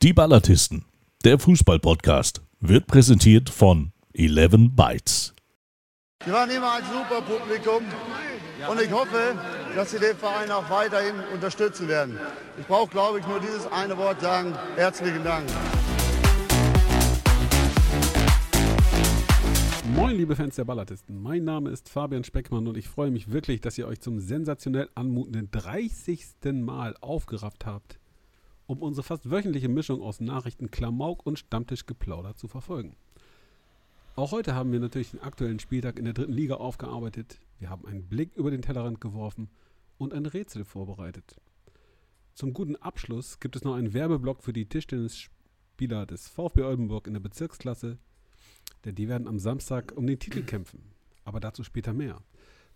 Die Ballatisten, der Fußball-Podcast, wird präsentiert von 11 Bytes. Wir waren immer ein super Publikum und ich hoffe, dass Sie den Verein auch weiterhin unterstützen werden. Ich brauche, glaube ich, nur dieses eine Wort sagen. Herzlichen Dank. Moin, liebe Fans der Ballatisten. Mein Name ist Fabian Speckmann und ich freue mich wirklich, dass ihr euch zum sensationell anmutenden 30. Mal aufgerafft habt, um unsere fast wöchentliche Mischung aus Nachrichten, Klamauk und Stammtischgeplauder zu verfolgen. Auch heute haben wir natürlich den aktuellen Spieltag in der dritten Liga aufgearbeitet. Wir haben einen Blick über den Tellerrand geworfen und ein Rätsel vorbereitet. Zum guten Abschluss gibt es noch einen Werbeblock für die Tischtennisspieler des VfB Oldenburg in der Bezirksklasse, denn die werden am Samstag um den Titel kämpfen. Aber dazu später mehr.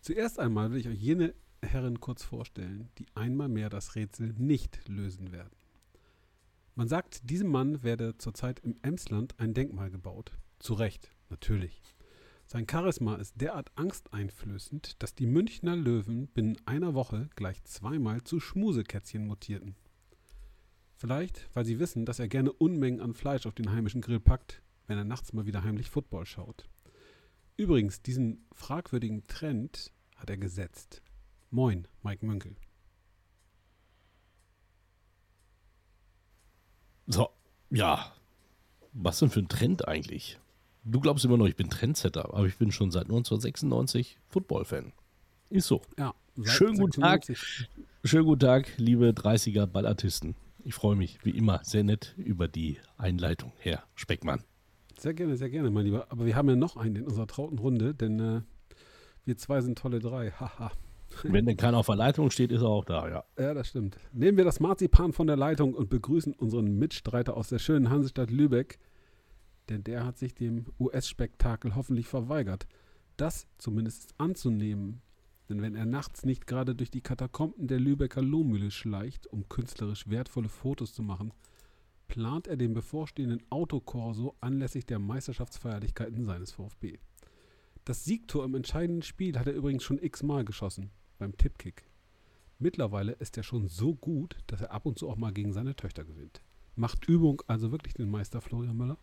Zuerst einmal will ich euch jene Herren kurz vorstellen, die einmal mehr das Rätsel nicht lösen werden. Man sagt, diesem Mann werde zurzeit im Emsland ein Denkmal gebaut. Zu Recht, natürlich. Sein Charisma ist derart angsteinflößend, dass die Münchner Löwen binnen einer Woche gleich zweimal zu Schmusekätzchen mutierten. Vielleicht, weil sie wissen, dass er gerne Unmengen an Fleisch auf den heimischen Grill packt, wenn er nachts mal wieder heimlich Football schaut. Übrigens, diesen fragwürdigen Trend hat er gesetzt. Moin, Mike Münkel. So, ja. Was denn für ein Trend eigentlich? Du glaubst immer noch, ich bin Trendsetter, aber ich bin schon seit 1996 Football-Fan. Ist so. Ja, Schönen guten Tag. 96. Schönen guten Tag, liebe 30er Ballartisten. Ich freue mich wie immer sehr nett über die Einleitung, Herr Speckmann. Sehr gerne, sehr gerne, mein Lieber. Aber wir haben ja noch einen in unserer trauten Runde, denn äh, wir zwei sind tolle drei. Haha. Wenn denn keiner auf der Leitung steht, ist er auch da, ja. Ja, das stimmt. Nehmen wir das Marzipan von der Leitung und begrüßen unseren Mitstreiter aus der schönen Hansestadt Lübeck, denn der hat sich dem US-Spektakel hoffentlich verweigert, das zumindest anzunehmen. Denn wenn er nachts nicht gerade durch die Katakomben der Lübecker Lohmühle schleicht, um künstlerisch wertvolle Fotos zu machen, plant er den bevorstehenden Autokorso anlässlich der Meisterschaftsfeierlichkeiten seines VfB. Das Siegtor im entscheidenden Spiel hat er übrigens schon x-mal geschossen, beim Tippkick. Mittlerweile ist er schon so gut, dass er ab und zu auch mal gegen seine Töchter gewinnt. Macht Übung also wirklich den Meister Florian Müller?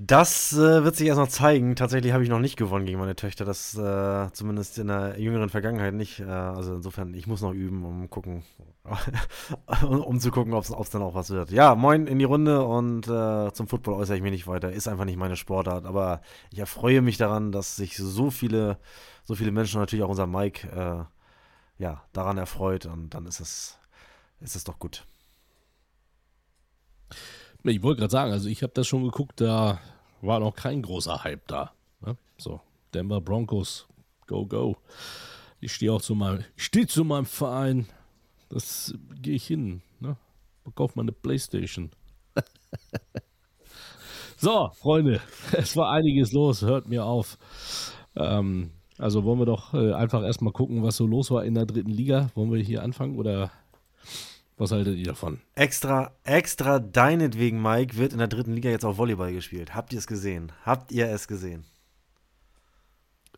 Das äh, wird sich erst noch zeigen. Tatsächlich habe ich noch nicht gewonnen gegen meine Töchter. Das äh, zumindest in der jüngeren Vergangenheit nicht. Äh, also insofern, ich muss noch üben, um gucken, um, zu gucken, ob es dann auch was wird. Ja, moin in die Runde und äh, zum Football äußere ich mich nicht weiter. Ist einfach nicht meine Sportart. Aber ich erfreue mich daran, dass sich so viele, so viele Menschen, natürlich auch unser Mike, äh, ja, daran erfreut. Und dann ist es, ist es doch gut. Ich wollte gerade sagen, also ich habe das schon geguckt, da war noch kein großer Hype da. Ne? So, Denver Broncos, go, go. Ich stehe auch zu meinem, stehe zu meinem Verein. Das gehe ich hin. Ne? Kauf mal eine Playstation. so, Freunde, es war einiges los, hört mir auf. Ähm, also wollen wir doch äh, einfach erstmal gucken, was so los war in der dritten Liga. Wollen wir hier anfangen oder was haltet ihr davon? Extra, extra deinetwegen, Mike, wird in der dritten Liga jetzt auch Volleyball gespielt. Habt ihr es gesehen? Habt ihr es gesehen?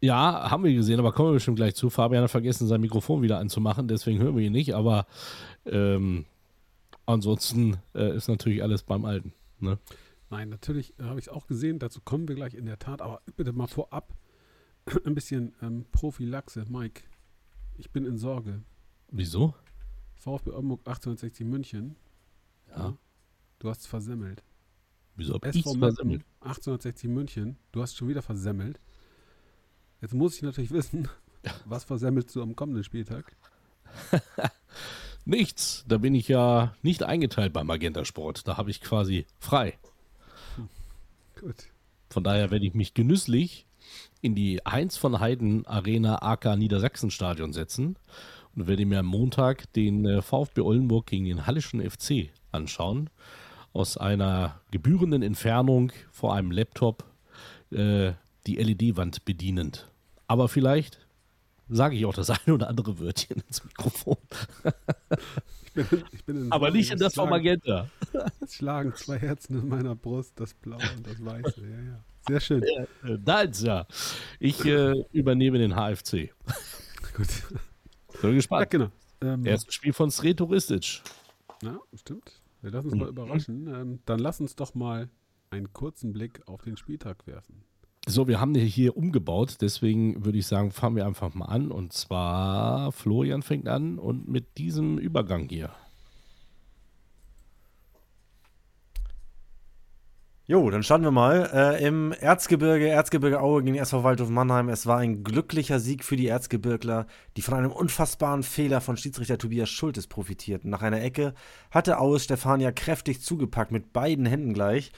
Ja, haben wir gesehen, aber kommen wir bestimmt gleich zu. Fabian hat vergessen, sein Mikrofon wieder anzumachen, deswegen hören wir ihn nicht, aber ähm, ansonsten äh, ist natürlich alles beim Alten. Ne? Nein, natürlich äh, habe ich es auch gesehen. Dazu kommen wir gleich in der Tat. Aber bitte mal vorab ein bisschen ähm, Prophylaxe. Mike, ich bin in Sorge. Wieso? VfB Oldenburg 1860 München. Ja. Du hast versemmelt. Wieso hab SV versemmelt? 1860 München. Du hast schon wieder versemmelt. Jetzt muss ich natürlich wissen, was versemmelst du am kommenden Spieltag? Nichts. Da bin ich ja nicht eingeteilt beim Magenta Sport. Da habe ich quasi frei. Gut. Von daher werde ich mich genüsslich in die Heinz von Heiden Arena AK Niedersachsen Stadion setzen und werde mir am Montag den äh, VfB Oldenburg gegen den Hallischen FC anschauen. Aus einer gebührenden Entfernung vor einem Laptop äh, die LED-Wand bedienend. Aber vielleicht sage ich auch das eine oder andere Wörtchen ins Mikrofon. Ich bin, ich bin in Aber nicht in das von Magenta. Es schlagen zwei Herzen in meiner Brust, das Blaue und das Weiße. Ja, ja. Sehr schön. Äh, Da ist ja. Ich äh, übernehme den HFC. Gut. Bin Ja, gespannt. genau. Ähm, Erstes Spiel von Sreto Ristic. Ja, stimmt. Wir lassen uns mal überraschen. Ähm, dann lass uns doch mal einen kurzen Blick auf den Spieltag werfen. So, wir haben hier umgebaut, deswegen würde ich sagen, fangen wir einfach mal an. Und zwar, Florian fängt an und mit diesem Übergang hier. Jo, dann starten wir mal. Äh, Im Erzgebirge, Erzgebirge Aue gegen SV Waldhof Mannheim. Es war ein glücklicher Sieg für die Erzgebirgler, die von einem unfassbaren Fehler von Schiedsrichter Tobias Schultes profitierten. Nach einer Ecke hatte Aues Stefania kräftig zugepackt, mit beiden Händen gleich.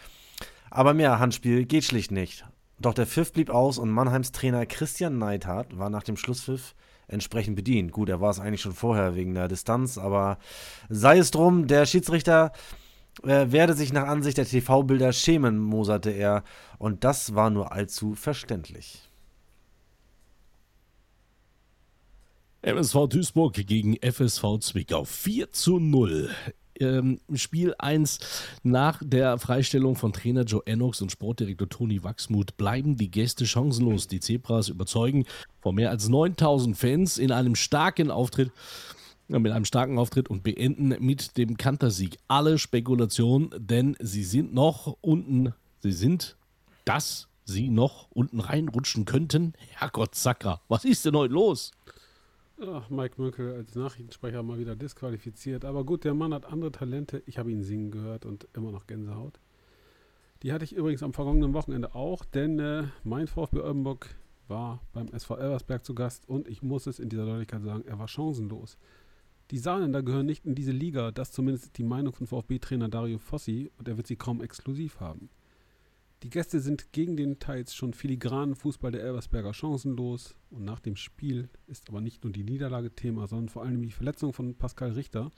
Aber mehr Handspiel geht schlicht nicht. Doch der Pfiff blieb aus und Mannheims Trainer Christian Neidhardt war nach dem Schlusspfiff entsprechend bedient. Gut, er war es eigentlich schon vorher wegen der Distanz, aber sei es drum, der Schiedsrichter äh, werde sich nach Ansicht der TV-Bilder schämen, moserte er, und das war nur allzu verständlich. MSV Duisburg gegen FSV Zwickau 4 zu 0 ähm, Spiel 1 nach der Freistellung von Trainer Joe Ennox und Sportdirektor Toni Wachsmuth bleiben die Gäste chancenlos. Die Zebras überzeugen vor mehr als 9000 Fans in einem starken Auftritt mit einem starken Auftritt und beenden mit dem Kantersieg alle Spekulationen, denn sie sind noch unten, sie sind, dass sie noch unten reinrutschen könnten. Herrgott Sakra, was ist denn heute los? Ach, Mike Münkel als Nachrichtensprecher mal wieder disqualifiziert. Aber gut, der Mann hat andere Talente. Ich habe ihn singen gehört und immer noch Gänsehaut. Die hatte ich übrigens am vergangenen Wochenende auch, denn äh, mein VfB Oldenburg war beim SV Elversberg zu Gast und ich muss es in dieser Deutlichkeit sagen, er war chancenlos. Die Saarländer gehören nicht in diese Liga, das zumindest die Meinung von VfB-Trainer Dario Fossi und er wird sie kaum exklusiv haben. Die Gäste sind gegen den teils schon filigranen Fußball der Elversberger chancenlos und nach dem Spiel ist aber nicht nur die Niederlage Thema, sondern vor allem die Verletzung von Pascal Richter.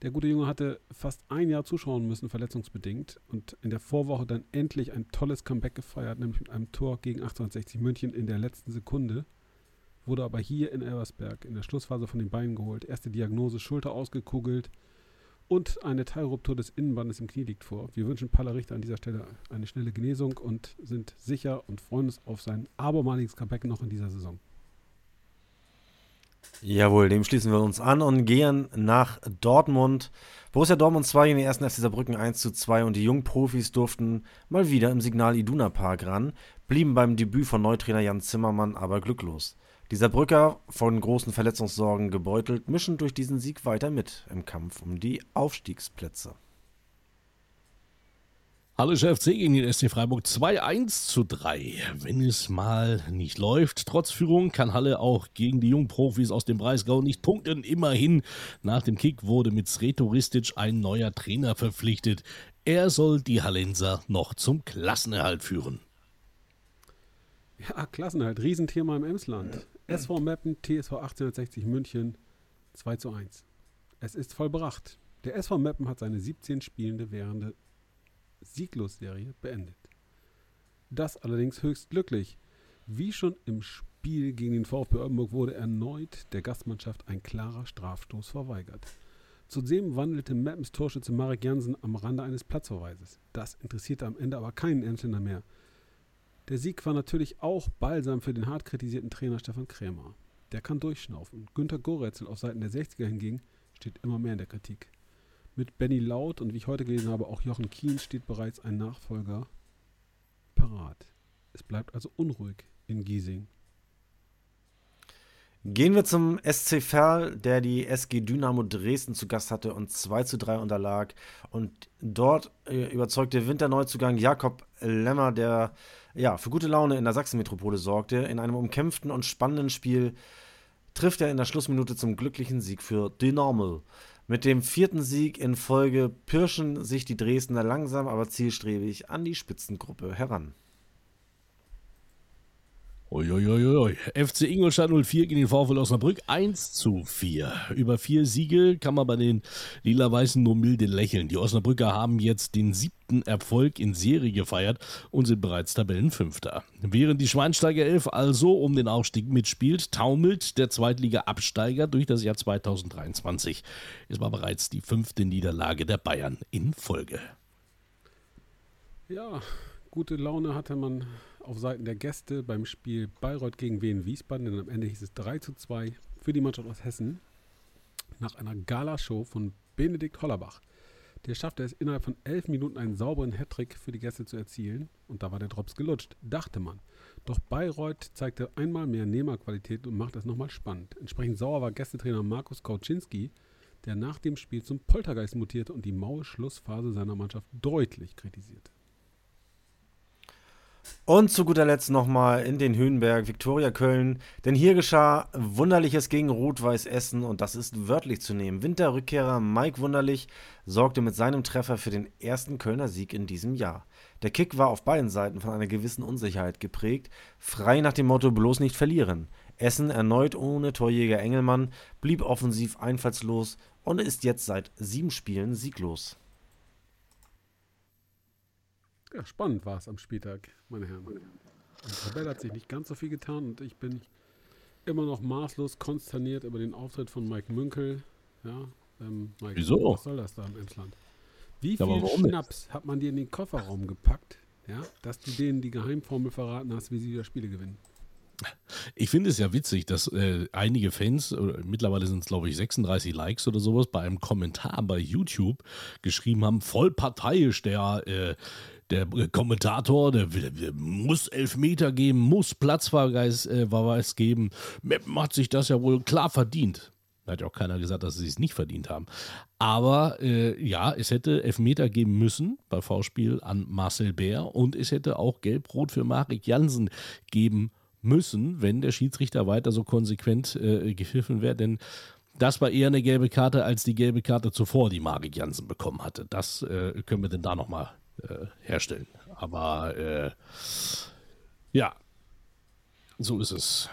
Der gute Junge hatte fast ein Jahr zuschauen müssen, verletzungsbedingt, und in der Vorwoche dann endlich ein tolles Comeback gefeiert, nämlich mit einem Tor gegen 1860 München in der letzten Sekunde wurde aber hier in Elversberg in der Schlussphase von den Beinen geholt. Erste Diagnose Schulter ausgekugelt und eine Teilruptur des Innenbandes im Knie liegt vor. Wir wünschen Paller Richter an dieser Stelle eine schnelle Genesung und sind sicher und freuen uns auf sein abermaliges Comeback noch in dieser Saison. Jawohl, dem schließen wir uns an und gehen nach Dortmund. Borussia Dortmund 2 in den ersten FC Saarbrücken 1 zu 2 und die jungen Profis durften mal wieder im Signal Iduna Park ran, blieben beim Debüt von Neutrainer Jan Zimmermann aber glücklos. Die Saarbrücker, von großen Verletzungssorgen gebeutelt, mischen durch diesen Sieg weiter mit im Kampf um die Aufstiegsplätze. Hallo FC gegen den SC Freiburg 2-1 zu 3. Wenn es mal nicht läuft, trotz Führung kann Halle auch gegen die Jungprofis aus dem Breisgau nicht punkten. Immerhin, nach dem Kick wurde mit Sreto Ristic ein neuer Trainer verpflichtet. Er soll die Hallenser noch zum Klassenerhalt führen. Ja, Klassenerhalt, Riesenthema im Emsland. SV Meppen, TSV 1860 München 2 zu 1. Es ist vollbracht. Der SV Meppen hat seine 17 Spielende währende Sieglosserie beendet. Das allerdings höchst glücklich. Wie schon im Spiel gegen den VfB Oldenburg wurde erneut der Gastmannschaft ein klarer Strafstoß verweigert. Zudem wandelte Meppens Torschütze Marek Jansen am Rande eines Platzverweises. Das interessierte am Ende aber keinen Emsländer mehr. Der Sieg war natürlich auch balsam für den hart kritisierten Trainer Stefan Krämer. Der kann durchschnaufen. Günter Goretzel auf Seiten der 60er hingegen steht immer mehr in der Kritik. Mit Benny Laut und wie ich heute gelesen habe, auch Jochen Kien steht bereits ein Nachfolger parat. Es bleibt also unruhig in Giesing. Gehen wir zum SC Verl, der die SG Dynamo Dresden zu Gast hatte und 2 zu 3 unterlag. Und dort äh, überzeugte Winterneuzugang Jakob Lemmer, der ja, für gute Laune in der Sachsenmetropole sorgte. In einem umkämpften und spannenden Spiel trifft er in der Schlussminute zum glücklichen Sieg für Dynamo. Mit dem vierten Sieg in Folge pirschen sich die Dresdner langsam aber zielstrebig an die Spitzengruppe heran. Uiuiui. FC Ingolstadt 04 gegen den VfL Osnabrück 1 zu 4. Über vier Siege kann man bei den Lila-Weißen nur milde lächeln. Die Osnabrücker haben jetzt den siebten Erfolg in Serie gefeiert und sind bereits Tabellenfünfter. Während die Schweinsteiger 11 also um den Aufstieg mitspielt, taumelt der Zweitliga-Absteiger durch das Jahr 2023. Es war bereits die fünfte Niederlage der Bayern in Folge. Ja, gute Laune hatte man auf Seiten der Gäste beim Spiel Bayreuth gegen Wien Wiesbaden, denn am Ende hieß es 3 zu 2 für die Mannschaft aus Hessen. Nach einer Galashow von Benedikt Hollerbach. Der schaffte es innerhalb von elf Minuten einen sauberen Hattrick für die Gäste zu erzielen und da war der Drops gelutscht, dachte man. Doch Bayreuth zeigte einmal mehr Nehmerqualität und machte es nochmal spannend. Entsprechend sauer war Gästetrainer Markus Kauczynski, der nach dem Spiel zum Poltergeist mutierte und die maue Schlussphase seiner Mannschaft deutlich kritisierte. Und zu guter Letzt nochmal in den Höhenberg, Viktoria Köln. Denn hier geschah Wunderliches gegen Rot-Weiß Essen und das ist wörtlich zu nehmen. Winterrückkehrer Mike Wunderlich sorgte mit seinem Treffer für den ersten Kölner Sieg in diesem Jahr. Der Kick war auf beiden Seiten von einer gewissen Unsicherheit geprägt, frei nach dem Motto bloß nicht verlieren. Essen erneut ohne Torjäger Engelmann, blieb offensiv einfallslos und ist jetzt seit sieben Spielen sieglos. Ja, spannend war es am Spieltag, meine Herren. Die Tabelle hat sich nicht ganz so viel getan und ich bin immer noch maßlos konsterniert über den Auftritt von Mike Münkel. Ja, ähm, Mike, Wieso? Was soll das da im Emsland? Wie Ja, viel nicht? Schnaps hat man dir in den Kofferraum gepackt, ja, dass du denen die Geheimformel verraten hast, wie sie wieder Spiele gewinnen? Ich finde es ja witzig, dass äh, einige Fans, oder mittlerweile sind es glaube ich 36 Likes oder sowas, bei einem Kommentar bei YouTube geschrieben haben, voll parteiisch, der, äh, der Kommentator, der, der muss Elfmeter geben, muss Platzverweis äh, geben. Meppen hat sich das ja wohl klar verdient. Da hat ja auch keiner gesagt, dass sie es nicht verdient haben. Aber äh, ja, es hätte Elfmeter geben müssen bei V-Spiel an Marcel Bär und es hätte auch Gelb-Rot für Marek Jansen geben müssen, wenn der Schiedsrichter weiter so konsequent äh, gepfiffen wäre. Denn das war eher eine gelbe Karte als die gelbe Karte zuvor, die Marek Jansen bekommen hatte. Das äh, können wir denn da nochmal äh, herstellen. Aber äh, ja, so ist es.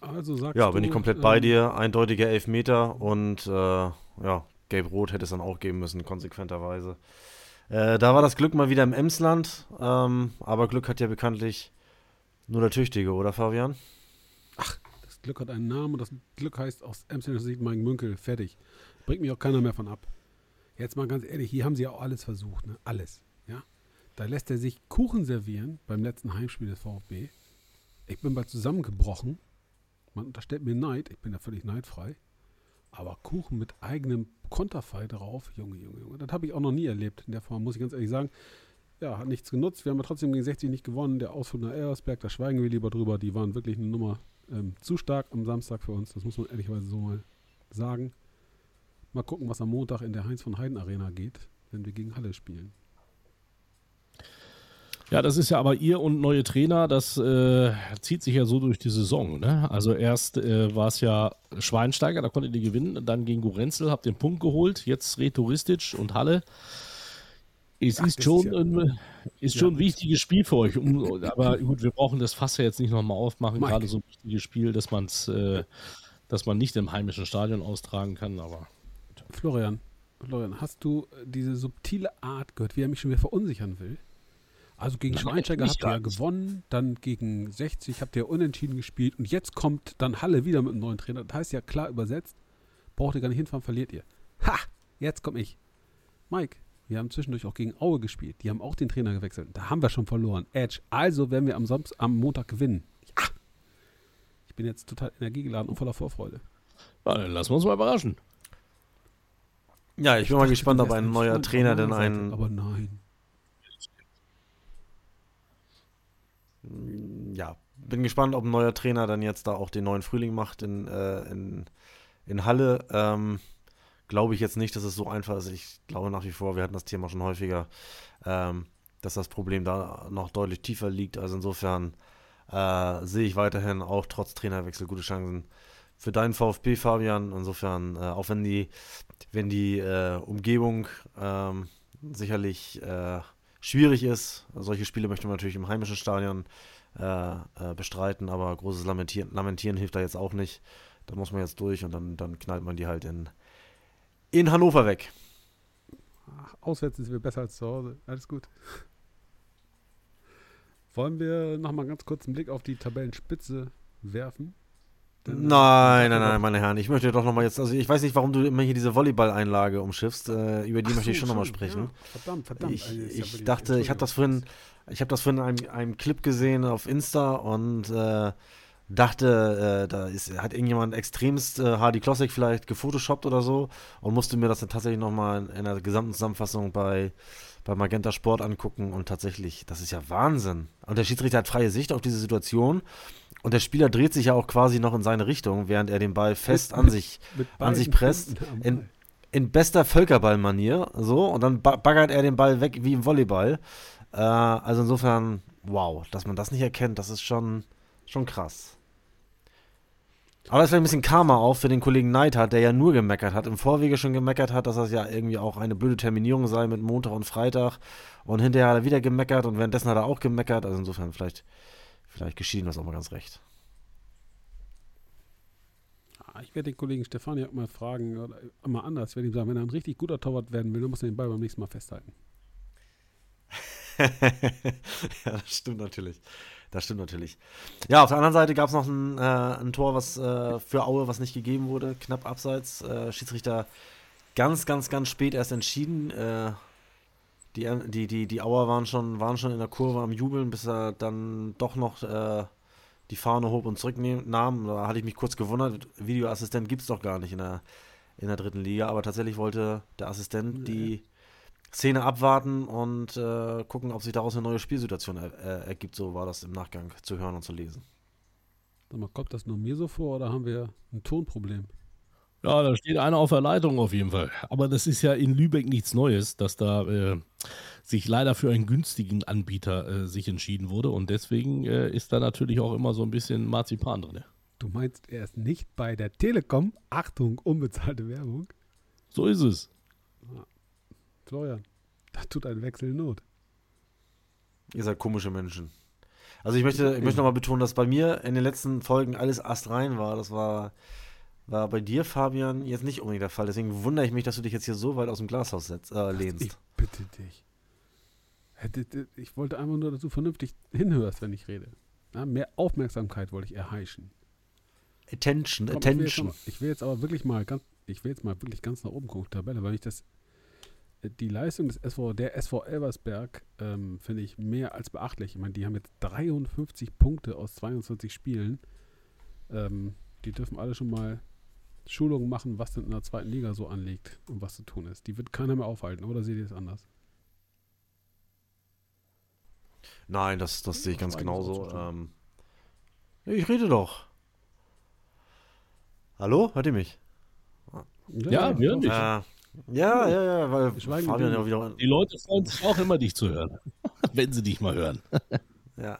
Also sagst Ja, du, bin ich komplett bei ähm, dir. Eindeutiger Elfmeter und äh, ja, Gelb-Rot hätte es dann auch geben müssen, konsequenterweise. Äh, da war das Glück mal wieder im Emsland, ähm, aber Glück hat ja bekanntlich nur der Tüchtige, oder Fabian? Das Glück hat einen Namen und das Glück heißt aus Amsterdam Sieg Mike Münkel. Fertig. Bringt mich auch keiner mehr von ab. Jetzt mal ganz ehrlich, hier haben sie ja auch alles versucht, ne? Alles. Ja? Da lässt er sich Kuchen servieren beim letzten Heimspiel des VfB. Ich bin bald zusammengebrochen. Man unterstellt mir Neid. Ich bin ja völlig neidfrei. Aber Kuchen mit eigenem Konterfei drauf, Junge, Junge, Junge, das habe ich auch noch nie erlebt. In der Form muss ich ganz ehrlich sagen. Ja, hat nichts genutzt. Wir haben ja trotzdem gegen 60 nicht gewonnen. Der Ausflug nach Elversberg, da schweigen wir lieber drüber. Die waren wirklich eine Nummer ähm, zu stark am Samstag für uns. Das muss man ehrlicherweise so mal sagen. Mal gucken, was am Montag in der Heinz von Heiden Arena geht, wenn wir gegen Halle spielen. Ja, das ist ja aber ihr und neue Trainer, das äh, zieht sich ja so durch die Saison. Ne? Also erst äh, war es ja Schweinsteiger, da konntet ihr gewinnen, dann gegen Gorenzel, habt den Punkt geholt, jetzt Retoristic und Halle. Es Ach, ist schon, ist ja- ein, ist Ja. schon ein wichtiges Spiel für euch. Um, aber gut, wir brauchen das Fass ja jetzt nicht nochmal aufmachen, Mike. gerade so ein wichtiges Spiel, dass, man's, äh, dass man nicht im heimischen Stadion austragen kann. Aber Florian, Florian, hast du äh, diese subtile Art gehört, wie er mich schon wieder verunsichern will? Also gegen Nein, Schweinsteiger habt ihr ja gewonnen, dann gegen 60 habt ihr unentschieden gespielt und jetzt kommt dann Halle wieder mit einem neuen Trainer. Das heißt ja klar übersetzt, braucht ihr gar nicht hinfahren, verliert ihr. Ha! Jetzt komm ich. Mike, wir haben zwischendurch auch gegen Aue gespielt. Die haben auch den Trainer gewechselt. Da haben wir schon verloren. Edge. Also werden wir am, Samst am Montag gewinnen. Ja! Ich bin jetzt total energiegeladen und voller Vorfreude. ja, dann lassen wir uns mal überraschen. Ja, ich bin mal gespannt, ob ein neuer Trainer denn meiner Seite, ein. Aber nein. Ja, bin gespannt, ob ein neuer Trainer dann jetzt da auch den neuen Frühling macht in, äh, in, in Halle. Ähm, glaube ich jetzt nicht, dass es so einfach ist. Ich glaube nach wie vor, wir hatten das Thema schon häufiger, ähm, dass das Problem da noch deutlich tiefer liegt. Also insofern äh, sehe ich weiterhin auch trotz Trainerwechsel gute Chancen für deinen VfB, Fabian. Insofern, äh, auch wenn die, wenn die äh, Umgebung ähm, sicherlich äh, schwierig ist, solche Spiele möchte man natürlich im heimischen Stadion äh, äh, bestreiten, aber großes Lamentieren, Lamentieren hilft da jetzt auch nicht. Da muss man jetzt durch und dann, dann knallt man die halt in, in Hannover weg. Auswärts sind wir besser als zu Hause. Alles gut. Wollen wir nochmal ganz kurz einen Blick auf die Tabellenspitze werfen? Äh, Nein, nein, nein, meine Herren. Ich möchte doch nochmal jetzt, also ich weiß nicht, warum du immer hier diese Volleyball-Einlage umschiffst. Äh, über die Ach möchte ich schon nochmal sprechen. Ja, verdammt, verdammt. Ich, Also, ich dachte, ich habe das vorhin, ich habe das vorhin in einem, einem Clip gesehen auf Insta und äh, dachte, äh, da ist, hat irgendjemand extremst äh, Hardy Klossek vielleicht gefotoshoppt oder so und musste mir das dann tatsächlich nochmal in der gesamten Zusammenfassung bei, bei Magenta Sport angucken und tatsächlich, das ist ja Wahnsinn. Und der Schiedsrichter hat freie Sicht auf diese Situation und der Spieler dreht sich ja auch quasi noch in seine Richtung, während er den Ball fest an sich, an sich presst. In, in bester Völkerballmanier, so, und dann baggert er den Ball weg wie im Volleyball. Äh, also insofern, wow, dass man das nicht erkennt, das ist schon, schon krass. Aber das wäre ein bisschen Karma auch für den Kollegen Neidhardt, der ja nur gemeckert hat, im Vorwege schon gemeckert hat, dass das ja irgendwie auch eine blöde Terminierung sei mit Montag und Freitag. Und hinterher hat er wieder gemeckert und währenddessen hat er auch gemeckert. Also insofern, vielleicht, vielleicht geschieht ihm das auch mal ganz recht. Ah, ich werde den Kollegen Stefani auch mal fragen, oder mal anders, werde ihm sagen, wenn er ein richtig guter Torwart werden will, dann muss er den Ball beim nächsten Mal festhalten. ja, das stimmt natürlich. Das stimmt natürlich. Ja, auf der anderen Seite gab es noch ein, äh, ein, Tor, was äh, für Aue, was nicht gegeben wurde, knapp abseits. Äh, Schiedsrichter ganz, ganz, ganz spät erst entschieden. Die, die, die, die Auer waren schon, waren schon in der Kurve am Jubeln, bis er dann doch noch äh, die Fahne hob und zurücknahm. Da hatte ich mich kurz gewundert. Videoassistent gibt es doch gar nicht in der, in der dritten Liga, aber tatsächlich wollte der Assistent nee. die Szene abwarten und äh, gucken, ob sich daraus eine neue Spielsituation er, äh, ergibt. So war das im Nachgang zu hören und zu lesen. Sag mal, kommt das nur mir so vor oder haben wir ein Tonproblem? Ja, da steht einer auf der Leitung auf jeden Fall. Aber das ist ja in Lübeck nichts Neues, dass da äh, sich leider für einen günstigen Anbieter äh, sich entschieden wurde. Und deswegen äh, ist da natürlich auch immer so ein bisschen Marzipan drin. Du meinst, er ist nicht bei der Telekom? Achtung, unbezahlte Werbung. So ist es. Florian, da tut ein Wechsel Not. Ihr seid komische Menschen. Also ich möchte, ich möchte nochmal betonen, dass bei mir in den letzten Folgen alles astrein war. Das war, war bei dir, Fabian, jetzt nicht unbedingt der Fall. Deswegen wundere ich mich, dass du dich jetzt hier so weit aus dem Glashaus setzt, äh, lehnst. Ich bitte dich. Ich wollte einfach nur, dass du vernünftig hinhörst, wenn ich rede. Ja, mehr Aufmerksamkeit wollte ich erheischen. Attention, Komm, attention. Ich will, mal, ich will, jetzt aber wirklich mal ganz, ich will jetzt mal wirklich ganz nach oben gucken, Tabelle, weil ich das die Leistung des SV, der SV Elversberg ähm, finde ich mehr als beachtlich. Ich meine, die haben jetzt 53 Punkte aus 22 Spielen. Ähm, die dürfen alle schon mal Schulungen machen, was denn in der zweiten Liga so anliegt und was zu tun ist. Die wird keiner mehr aufhalten, oder seht ihr es anders? Nein, das, das sehe ich ganz genauso. Ähm, ich rede doch. Hallo? Hört ihr mich? Ja, wir hören dich. Äh, ja, ja, ja, weil Fabian ja wieder. Die Leute freuen sich auch immer, dich zu hören, wenn sie dich mal hören. ja.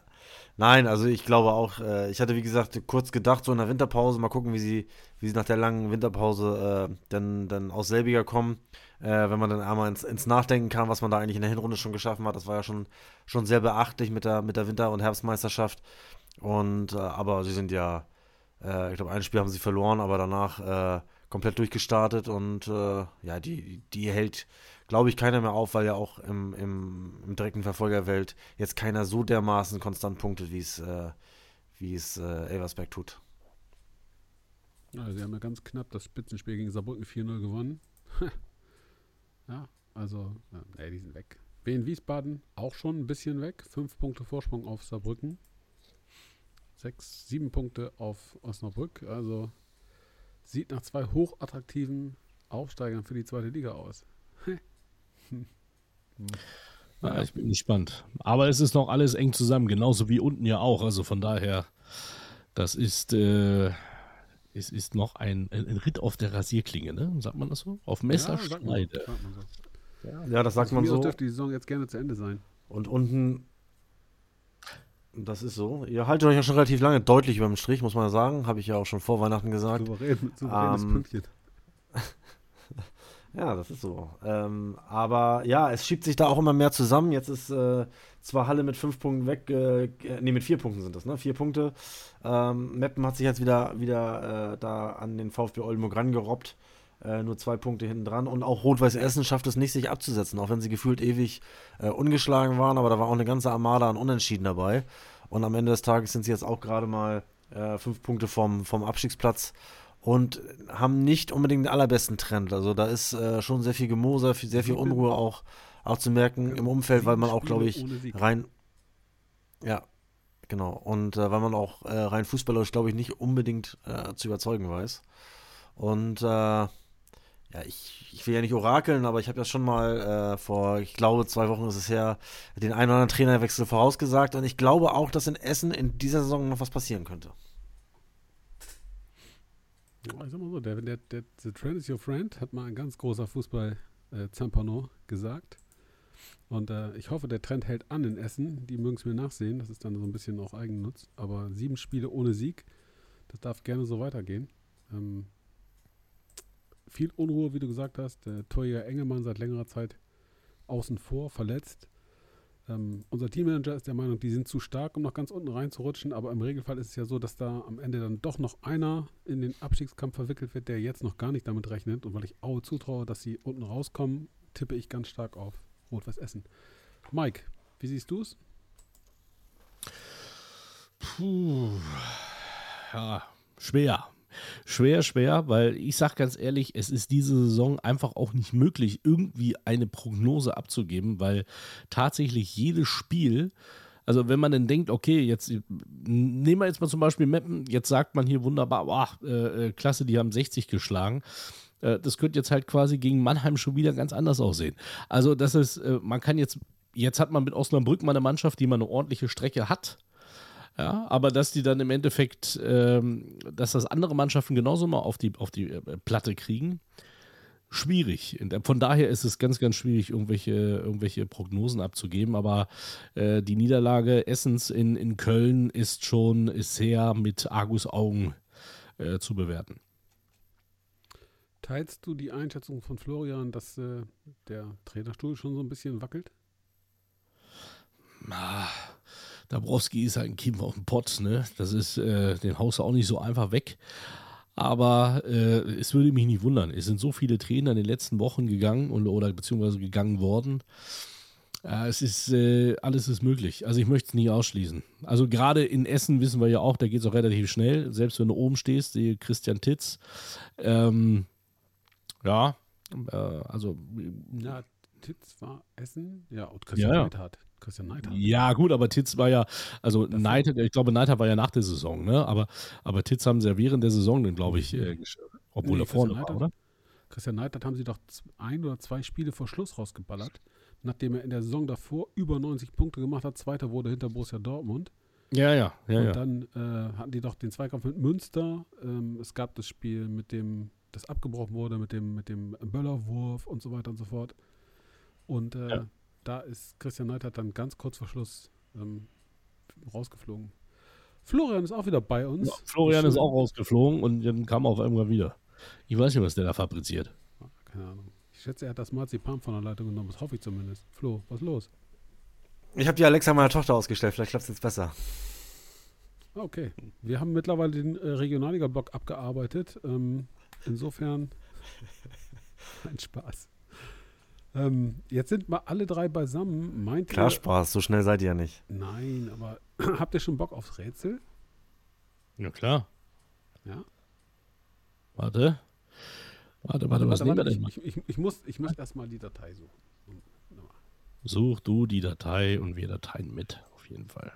Nein, also ich glaube auch, äh, ich hatte wie gesagt kurz gedacht, so in der Winterpause, mal gucken, wie sie, wie sie nach der langen Winterpause äh, dann, dann aus selbiger kommen, äh, wenn man dann einmal ins, ins Nachdenken kam, was man da eigentlich in der Hinrunde schon geschaffen hat. Das war ja schon, schon sehr beachtlich mit der, mit der Winter- und Herbstmeisterschaft. Und äh, aber sie sind ja, äh, ich glaube, ein Spiel haben sie verloren, aber danach äh, komplett durchgestartet und ja, die, die hält, glaube ich, keiner mehr auf, weil ja auch im, im, im direkten Verfolgerwelt jetzt keiner so dermaßen konstant punktet, wie es, äh, wie es äh, Elversberg tut. Ja, sie haben ja ganz knapp das Spitzenspiel gegen Saarbrücken 4-0 gewonnen. ja, also, ja, die sind weg. Wien Wiesbaden auch schon ein bisschen weg. Fünf Punkte Vorsprung auf Saarbrücken. Sechs, sieben Punkte auf Osnabrück. Also Sieht nach zwei hochattraktiven Aufsteigern für die zweite Liga aus. Ja, ich bin gespannt. Aber es ist noch alles eng zusammen, genauso wie unten ja auch. Also von daher, das ist, äh, es ist noch ein, ein, Ritt auf der Rasierklinge, ne? Sagt man das so? Auf Messerschneide. Ja, ja, das sagt also man so. dürfte die Saison jetzt gerne zu Ende sein. Und unten das ist so. Ihr haltet euch ja schon relativ lange deutlich über dem Strich, muss man sagen. Habe ich ja auch schon vor Weihnachten gesagt. Souverän, souveränes ähm, Pünktchen. Ja, das ist so. Ähm, aber ja, es schiebt sich da auch immer mehr zusammen. Jetzt ist äh, zwar Halle mit fünf Punkten weg, äh, nee, mit vier Punkten sind das, ne? Vier Punkte. Ähm, Meppen hat sich jetzt wieder, wieder äh, da an den VfB Oldenburg rangerobbt. Äh, nur zwei Punkte hinten dran. Und auch Rot-Weiß Essen schafft es nicht, sich abzusetzen, auch wenn sie gefühlt ewig äh, ungeschlagen waren. Aber da war auch eine ganze Armada an Unentschieden dabei. Und am Ende des Tages sind sie jetzt auch gerade mal äh, fünf Punkte vom, vom Abstiegsplatz und haben nicht unbedingt den allerbesten Trend. Also da ist äh, schon sehr viel Gemoser, sehr viel Unruhe auch, auch zu merken im Umfeld, weil man auch, glaube ich, rein. Ja, genau. Und äh, weil man auch äh, rein fußballerisch, glaube ich, nicht unbedingt äh, zu überzeugen weiß. Und äh, ja, ich, ich will ja nicht orakeln, aber ich habe ja schon mal äh, vor, ich glaube, zwei Wochen ist es her, den einen oder anderen Trainerwechsel vorausgesagt. Und ich glaube auch, dass in Essen in dieser Saison noch was passieren könnte. Ich sag mal so, der, der, der, The Trend is your friend, hat mal ein ganz großer Fußball-Zampano gesagt. Und äh, ich hoffe, der Trend hält an in Essen. Die mögen es mir nachsehen. Das ist dann so ein bisschen auch Eigennutz. Aber sieben Spiele ohne Sieg, das darf gerne so weitergehen. Ähm, viel Unruhe, wie du gesagt hast. Der Torjäger Engelmann seit längerer Zeit außen vor, verletzt. Ähm, unser Teammanager ist der Meinung, die sind zu stark, um noch ganz unten reinzurutschen. Aber im Regelfall ist es ja so, dass da am Ende dann doch noch einer in den Abstiegskampf verwickelt wird, der jetzt noch gar nicht damit rechnet. Und weil ich Aue zutraue, dass sie unten rauskommen, tippe ich ganz stark auf Rot-Weiß Essen. Mike, wie siehst du es? Puh. Ja, schwer. Schwer, schwer, weil ich sage ganz ehrlich, es ist diese Saison einfach auch nicht möglich, irgendwie eine Prognose abzugeben, weil tatsächlich jedes Spiel, also wenn man dann denkt, okay, jetzt nehmen wir jetzt mal zum Beispiel Meppen, jetzt sagt man hier wunderbar, boah, äh, äh klasse, die haben 60 geschlagen. Äh, das könnte jetzt halt quasi gegen Mannheim schon wieder ganz anders aussehen. Also das ist, äh, man kann jetzt, jetzt hat man mit Osnabrück mal eine Mannschaft, die mal eine ordentliche Strecke hat. Ja, aber dass die dann im Endeffekt, ähm, dass das andere Mannschaften genauso mal auf die, auf die äh, Platte kriegen, schwierig. Von daher ist es ganz, ganz schwierig, irgendwelche, irgendwelche Prognosen abzugeben. Aber äh, die Niederlage Essens in, in Köln ist schon ist sehr mit Argus Augen äh, zu bewerten. Teilst du die Einschätzung von Florian, dass äh, der Trainerstuhl schon so ein bisschen wackelt? Ah, Dabrowski ist halt ein Kind auf dem Pott, ne? Das ist, äh, den haust du auch nicht so einfach weg. Aber äh, es würde mich nicht wundern. Es sind so viele Trainer in den letzten Wochen gegangen und, oder beziehungsweise gegangen worden. Äh, es ist, äh, alles ist möglich. Also ich möchte es nicht ausschließen. Also gerade in Essen wissen wir ja auch, da geht es auch relativ schnell. Selbst wenn du oben stehst, die Christian Titz. Ähm, ja, äh, also. Ja, Titz war Essen, ja, und Christian ja, Neidhardt. Christian Neidhardt. Ja, gut, aber Titz war ja, also Neidhardt, ich glaube, Neidhardt war ja nach der Saison, ne? Aber, aber Titz haben sie ja während der Saison dann, glaube ich, äh, obwohl nee, er vorne war, oder? Christian Neidhardt haben sie doch ein oder zwei Spiele vor Schluss rausgeballert, nachdem er in der Saison davor über 90 Punkte gemacht hat. Zweiter wurde hinter Borussia Dortmund. Ja, ja, ja. Und ja. dann äh, hatten die doch den Zweikampf mit Münster. Ähm, es gab das Spiel mit dem das abgebrochen wurde mit dem, mit dem Böllerwurf und so weiter und so fort. Und äh, ja. Da ist Christian Neidhardt dann ganz kurz vor Schluss ähm, rausgeflogen. Florian ist auch wieder bei uns. Ja, Florian ist auch rausgeflogen und dann kam auf einmal wieder. Ich weiß nicht, was der da fabriziert. Keine Ahnung. Ich schätze, er hat das Marzipan von der Leitung genommen. Das hoffe ich zumindest. Flo, was ist los? Ich habe die Alexa meiner Tochter ausgestellt. Vielleicht klappt es jetzt besser. Okay. Wir haben mittlerweile den äh, Regionalliga-Block abgearbeitet. Ähm, Insofern ein Spaß. Ähm, jetzt sind mal alle drei beisammen. Meint Klar ihr, Spaß, so schnell seid ihr ja nicht. Nein, aber habt ihr schon Bock aufs Rätsel? Ja, klar. Ja. Warte. Warte, warte, was warte, nehmen wir denn? Ich, ich, ich, muss, ich muss erstmal die Datei suchen. Such du die Datei und wir Dateien mit, auf jeden Fall.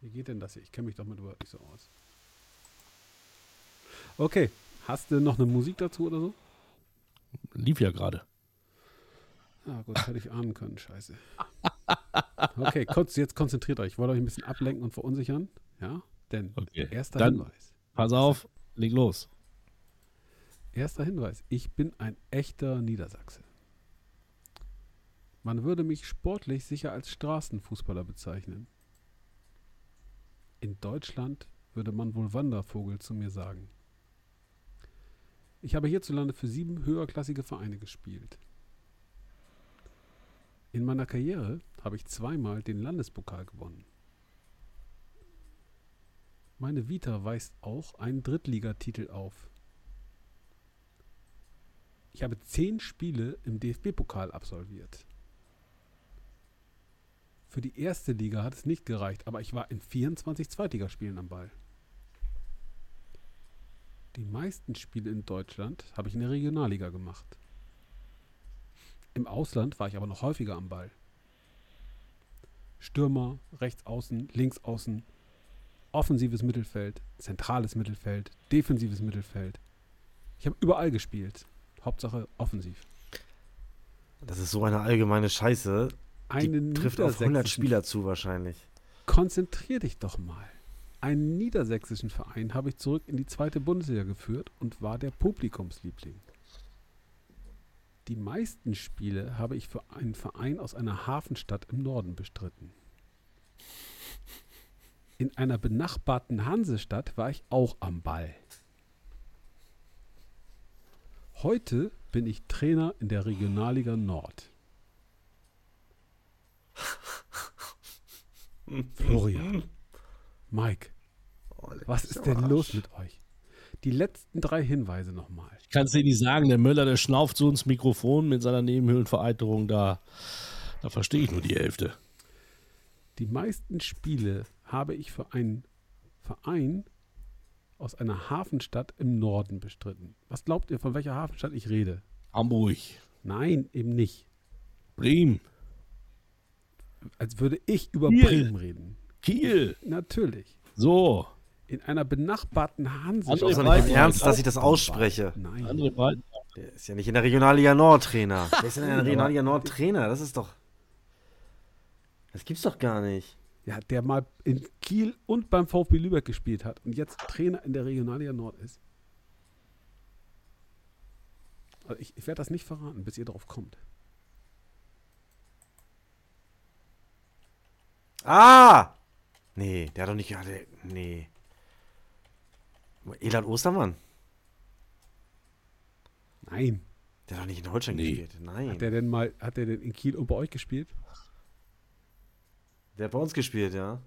Wie geht denn das hier? Ich kenne mich doch mit Word nicht so aus. Okay, Hast du noch eine Musik dazu oder so? Lief ja gerade. Ah, gut, hätte ich ahnen können, scheiße. Okay, kurz, jetzt konzentriert euch. Ich wollte euch ein bisschen ablenken und verunsichern. Ja, denn okay. erster Dann Hinweis. Pass auf, leg los. Erster Hinweis. Ich bin ein echter Niedersachse. Man würde mich sportlich sicher als Straßenfußballer bezeichnen. In Deutschland würde man wohl Wandervogel zu mir sagen. Ich habe hierzulande für sieben höherklassige Vereine gespielt. In meiner Karriere habe ich zweimal den Landespokal gewonnen. Meine Vita weist auch einen Drittligatitel auf. Ich habe zehn Spiele im DFB-Pokal absolviert. Für die erste Liga hat es nicht gereicht, aber ich war in 24 Zweitligaspielen am Ball. Die meisten Spiele in Deutschland habe ich in der Regionalliga gemacht. Im Ausland war ich aber noch häufiger am Ball. Stürmer, rechts außen, links außen, offensives Mittelfeld, zentrales Mittelfeld, defensives Mittelfeld. Ich habe überall gespielt. Hauptsache offensiv. Das ist so eine allgemeine Scheiße. Einen Die trifft auf 100 niedersächsischen- Spieler zu wahrscheinlich. Konzentrier dich doch mal. Einen niedersächsischen Verein habe ich zurück in die zweite Bundesliga geführt und war der Publikumsliebling. Die meisten Spiele habe ich für einen Verein aus einer Hafenstadt im Norden bestritten. In einer benachbarten Hansestadt war ich auch am Ball. Heute bin ich Trainer in der Regionalliga Nord. Florian. Mike. Was ist denn los mit euch? Die letzten drei Hinweise nochmal. Ich kann es dir nicht sagen, der Möller, der schnauft so ins Mikrofon mit seiner Nebenhöhlenvereiterung, da, da verstehe ich nur die Hälfte. Die meisten Spiele habe ich für einen Verein aus einer Hafenstadt im Norden bestritten. Was glaubt ihr, von welcher Hafenstadt ich rede? Hamburg, Nein, eben nicht. Bremen, Als würde ich über Hier. Bremen reden. Kiel. Natürlich. So, In einer benachbarten Ich Hansestadt. glaube Andere doch nicht Ernst, dass ich das ausspreche. Nein. Breiten. Der ist ja nicht in der Regionalliga Nord Trainer. Der ist in der Regionalliga Nord Trainer. Das ist doch. Das gibt's doch gar nicht. Ja, der mal in Kiel und beim VfB Lübeck gespielt hat und jetzt Trainer in der Regionalliga Nord ist. Also ich, ich werde das nicht verraten, bis ihr drauf kommt. Ah! Nee, der hat doch nicht. Ja, der, nee. Elan Ostermann. Nein. Der hat doch nicht in Holstein Nee. gespielt. Nein. Hat der denn mal, hat der denn in Kiel und bei euch gespielt? Der hat bei uns gespielt, ja.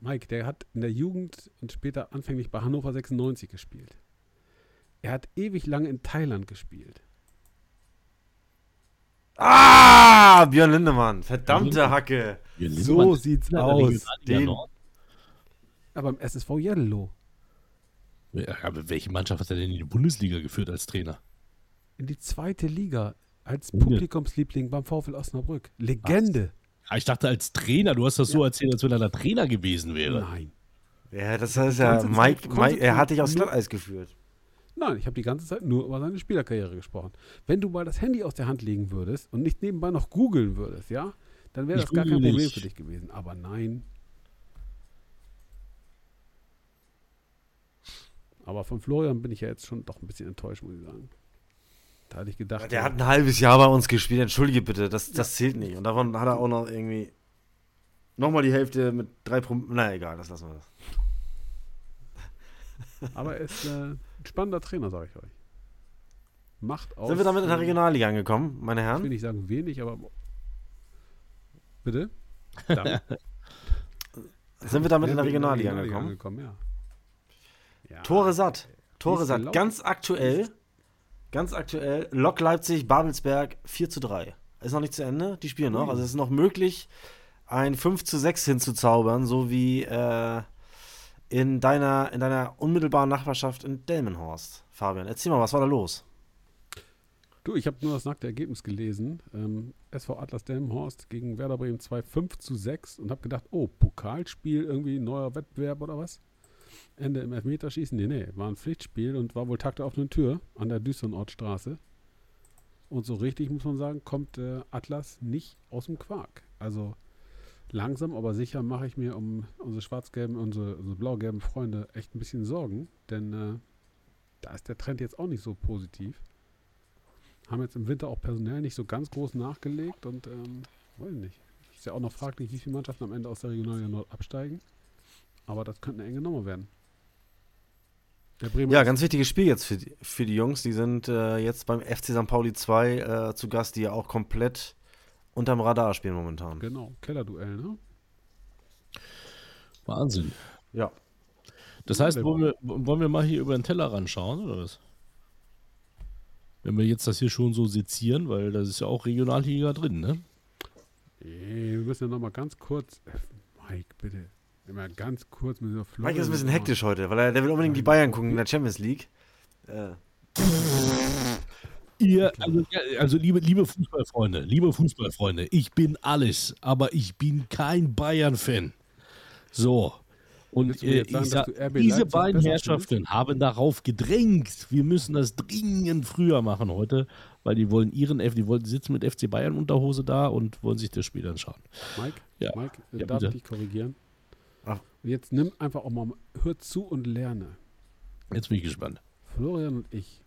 Mike, der hat in der Jugend und später anfänglich bei Hannover 96 gespielt. Er hat ewig lange in Thailand gespielt. Ah! Björn Lindemann. Verdammte Hacke. So sieht's aus. Den-. Aber im SSV Jello. Ja, aber welche Mannschaft hat er denn in die Bundesliga geführt als Trainer? In die zweite Liga. Als. Publikumsliebling beim VfL Osnabrück. Legende. Ah, Ich dachte als Trainer, du hast das so erzählt, als wenn er da Trainer gewesen wäre. Nein. Ja, das heißt ja, Mike, Mike, er hat dich aufs Glatteis geführt. Nein, ich habe die ganze Zeit nur über seine Spielerkarriere gesprochen. Wenn du mal das Handy aus der Hand legen würdest und nicht nebenbei noch googeln würdest, ja, dann wäre das gar kein google Problem nicht. für dich gewesen. Aber nein. Aber von Florian bin ich ja jetzt schon doch ein bisschen enttäuscht, muss ich sagen. Da hatte ich gedacht, Der hat ein halbes Jahr bei uns gespielt, entschuldige bitte, das, das zählt nicht. Und davon hat er auch noch irgendwie nochmal die Hälfte mit drei Promille. Na egal, das lassen wir das. aber er ist äh, ein spannender Trainer, sage ich euch. Macht aus. Sind wir damit in der Regionalliga angekommen, meine Ich will Herren? nicht sagen wenig, aber. Bitte? Damit Sind wir damit in der wir Regionalliga angekommen? angekommen ja. Ja. Tore satt. Tore satt. Ganz aktuell, ganz aktuell, Lok Leipzig, Babelsberg 4 zu 3. Ist noch nicht zu Ende, die spielen noch. Ui. Also es ist noch möglich, ein 5 zu 6 hinzuzaubern, so wie äh, in, deiner, in deiner unmittelbaren Nachbarschaft in Delmenhorst. Fabian, erzähl mal, was war da los? Du, ich habe nur das nackte Ergebnis gelesen. Ähm, SV Atlas Delmenhorst gegen Werder Bremen 2 5 zu 6 und habe gedacht, oh, Pokalspiel, irgendwie neuer Wettbewerb oder was? Ende im Elfmeterschießen? Nee, nee, war ein Pflichtspiel und war wohl Tag der offenen Tür an der Düsseldorfstraße. Und so richtig, muss man sagen, kommt äh, Atlas nicht aus dem Quark. Also langsam, aber sicher mache ich mir um unsere schwarz-gelben, unsere, unsere blau-gelben Freunde echt ein bisschen Sorgen, denn äh, da ist der Trend jetzt auch nicht so positiv. Haben jetzt im Winter auch personell nicht so ganz groß nachgelegt und ähm, weiß ich nicht. Ist ja auch noch fraglich, wie viele Mannschaften am Ende aus der Regionalliga Nord absteigen. Aber das könnte eine enge Nummer werden. Der Bremer Ja, ganz wichtiges Spiel jetzt für die, für die Jungs. Die sind äh, jetzt beim FC St. Pauli 2 äh, zu Gast, die ja auch komplett unterm Radar spielen momentan. Genau, Kellerduell, ne? Wahnsinn. Ja. Das heißt, wollen wir, wollen wir mal hier über den Tellerrand schauen, oder was? Wenn wir jetzt das hier schon so sezieren, weil das ist ja auch Regionalliga drin, ne? Nee, wir müssen ja nochmal ganz kurz. Mike, bitte. Immer ganz kurz mit dieser Florian. Mike ist ein bisschen hektisch heute, weil er der will unbedingt die Bayern gucken in der Champions League. Äh, Ihr, also, also liebe, liebe Fußballfreunde, liebe Fußballfreunde, ich bin alles, aber ich bin kein Bayern-Fan. So. Und äh, sagen, sag, diese beiden Herrschaften haben darauf gedrängt. Wir müssen das dringend früher machen heute, weil die wollen ihren F, die wollen sitzen mit FC Bayern Unterhose da und wollen sich das Spiel anschauen. Mike, ja. Mike, ja, darf ich dich korrigieren? Jetzt nimm einfach auch mal, hör zu und lerne. Jetzt bin ich gespannt. Florian und ich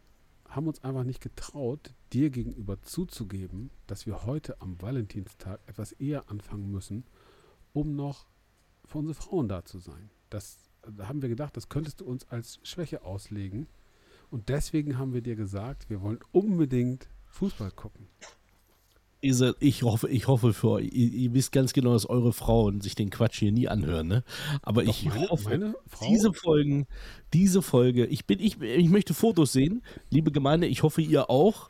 haben uns einfach nicht getraut, dir gegenüber zuzugeben, dass wir heute am Valentinstag etwas eher anfangen müssen, um noch für unsere Frauen da zu sein. Das da haben wir gedacht, das könntest du uns als Schwäche auslegen. Und deswegen haben wir dir gesagt, wir wollen unbedingt Fußball gucken. Ich hoffe, ich hoffe für euch, ihr, ihr, wisst ganz genau, dass eure Frauen sich den Quatsch hier nie anhören, ne? Aber Doch, ich meine, hoffe, meine diese Folgen, diese Folge, ich bin, ich, ich möchte Fotos sehen, liebe Gemeinde, ich hoffe, ihr auch.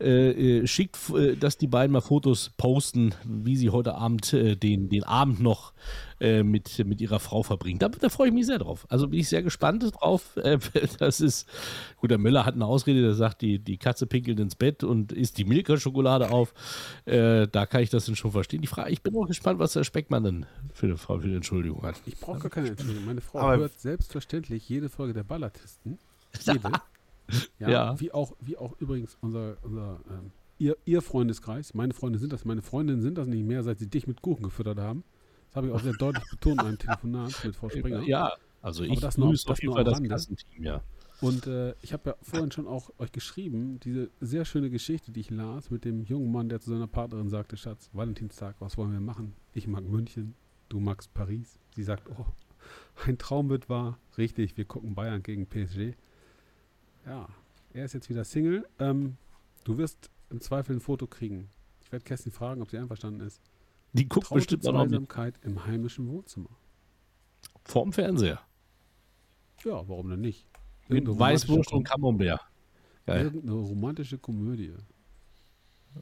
Äh, äh, schickt, äh, dass die beiden mal Fotos posten, wie sie heute Abend äh, den, den Abend noch äh, mit, mit ihrer Frau verbringen. Da, da freue ich mich sehr drauf. Also bin ich sehr gespannt drauf. Äh, das ist, gut, der Müller hat eine Ausrede, der sagt, die, die Katze pinkelt ins Bett und isst die Milka-Schokolade auf. da kann ich das dann schon verstehen. Die Frage, ich bin auch gespannt, was der Speckmann denn für eine, für eine Entschuldigung hat. Ich brauche gar keine Entschuldigung. Meine Frau Aber hört selbstverständlich jede Folge der Ballatisten. Jede. Ja, ja. Wie, auch, wie auch übrigens unser, unser ähm, ihr, ihr Freundeskreis. Meine Freunde sind das. Meine Freundinnen sind das nicht mehr, seit sie dich mit Kuchen gefüttert haben. Das habe ich auch sehr deutlich betont in einem Telefonat mit Frau Springer. Ja, also ich das noch, das noch das Klassenteam, ja. Und äh, ich habe ja vorhin schon auch euch geschrieben, diese sehr schöne Geschichte, die ich las, mit dem jungen Mann, der zu seiner Partnerin sagte, Schatz, Valentinstag, was wollen wir machen? Ich mag München, du magst Paris. Sie sagt, oh, ein Traum wird wahr. Richtig, wir gucken Bayern gegen PSG. Ja, er ist jetzt wieder Single. Ähm, du wirst im Zweifel ein Foto kriegen. Ich werde Kerstin fragen, ob sie einverstanden ist. Die guckt Traute bestimmt auch Zweisamkeit im heimischen Wohnzimmer. Vorm Fernseher. Ja, warum denn nicht? Mit Weißwurst und Camembert. Geil. Irgendeine romantische Komödie.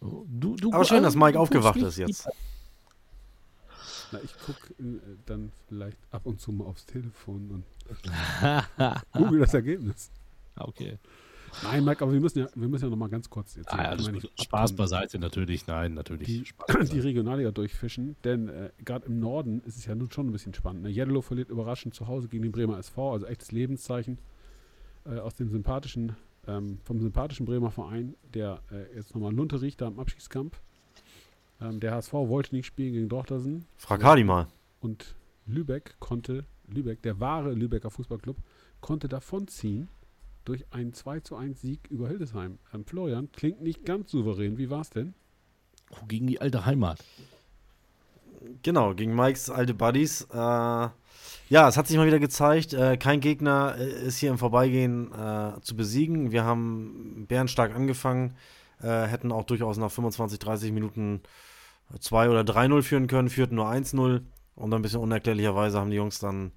Du, du Aber schön, dass Mike aufgewacht ist jetzt. Na, ich gucke äh, dann vielleicht ab und zu mal aufs Telefon und google das Ergebnis. Okay. Nein, Mike, aber wir müssen ja, wir müssen ja noch mal ganz kurz jetzt. Ah, ja, also Spaß beiseite, natürlich, nein, natürlich. Die, die Regionalliga durchfischen, denn äh, gerade im Norden ist es ja nun schon ein bisschen spannend. Ne? Jeddelo verliert überraschend zu Hause gegen den Bremer SV, also echtes Lebenszeichen äh, aus dem sympathischen, ähm, vom sympathischen Bremer Verein, der äh, jetzt nochmal Lunte riecht da im Abschiedskampf. Ähm, der HSV wollte nicht spielen gegen Dortlersen. Frag Hardy mal. Und Lübeck konnte, Lübeck, der wahre Lübecker Fußballclub, konnte davonziehen durch einen 2 zu 1 Sieg über Hildesheim. Ähm, Florian, klingt nicht ganz souverän. Wie war es denn? Oh, gegen die alte Heimat. Genau, gegen Mikes alte Buddies. Äh, ja, es hat sich mal wieder gezeigt, äh, kein Gegner äh, ist hier im Vorbeigehen äh, zu besiegen. Wir haben bärenstark angefangen, äh, hätten auch durchaus nach 25, 30 Minuten 2 oder 3-0 führen können, führten nur 1-0 und ein bisschen unerklärlicherweise haben die Jungs dann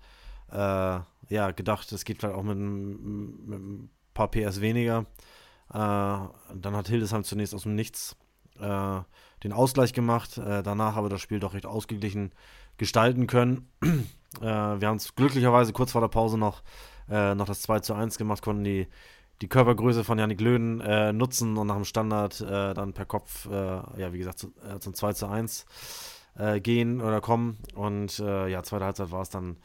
äh, ja, gedacht, es geht vielleicht auch mit, mit ein paar PS weniger. Äh, dann hat Hildesheim zunächst aus dem Nichts äh, den Ausgleich gemacht, äh, danach aber das Spiel doch recht ausgeglichen gestalten können. Äh, wir haben es glücklicherweise kurz vor der Pause noch, äh, noch das 2 zu 1 gemacht, konnten die, die Körpergröße von Janik Löhn äh, nutzen und nach dem Standard dann per Kopf, ja, wie gesagt, zu, zum 2 zu 1 gehen oder kommen. Und ja, zweite Halbzeit war es dann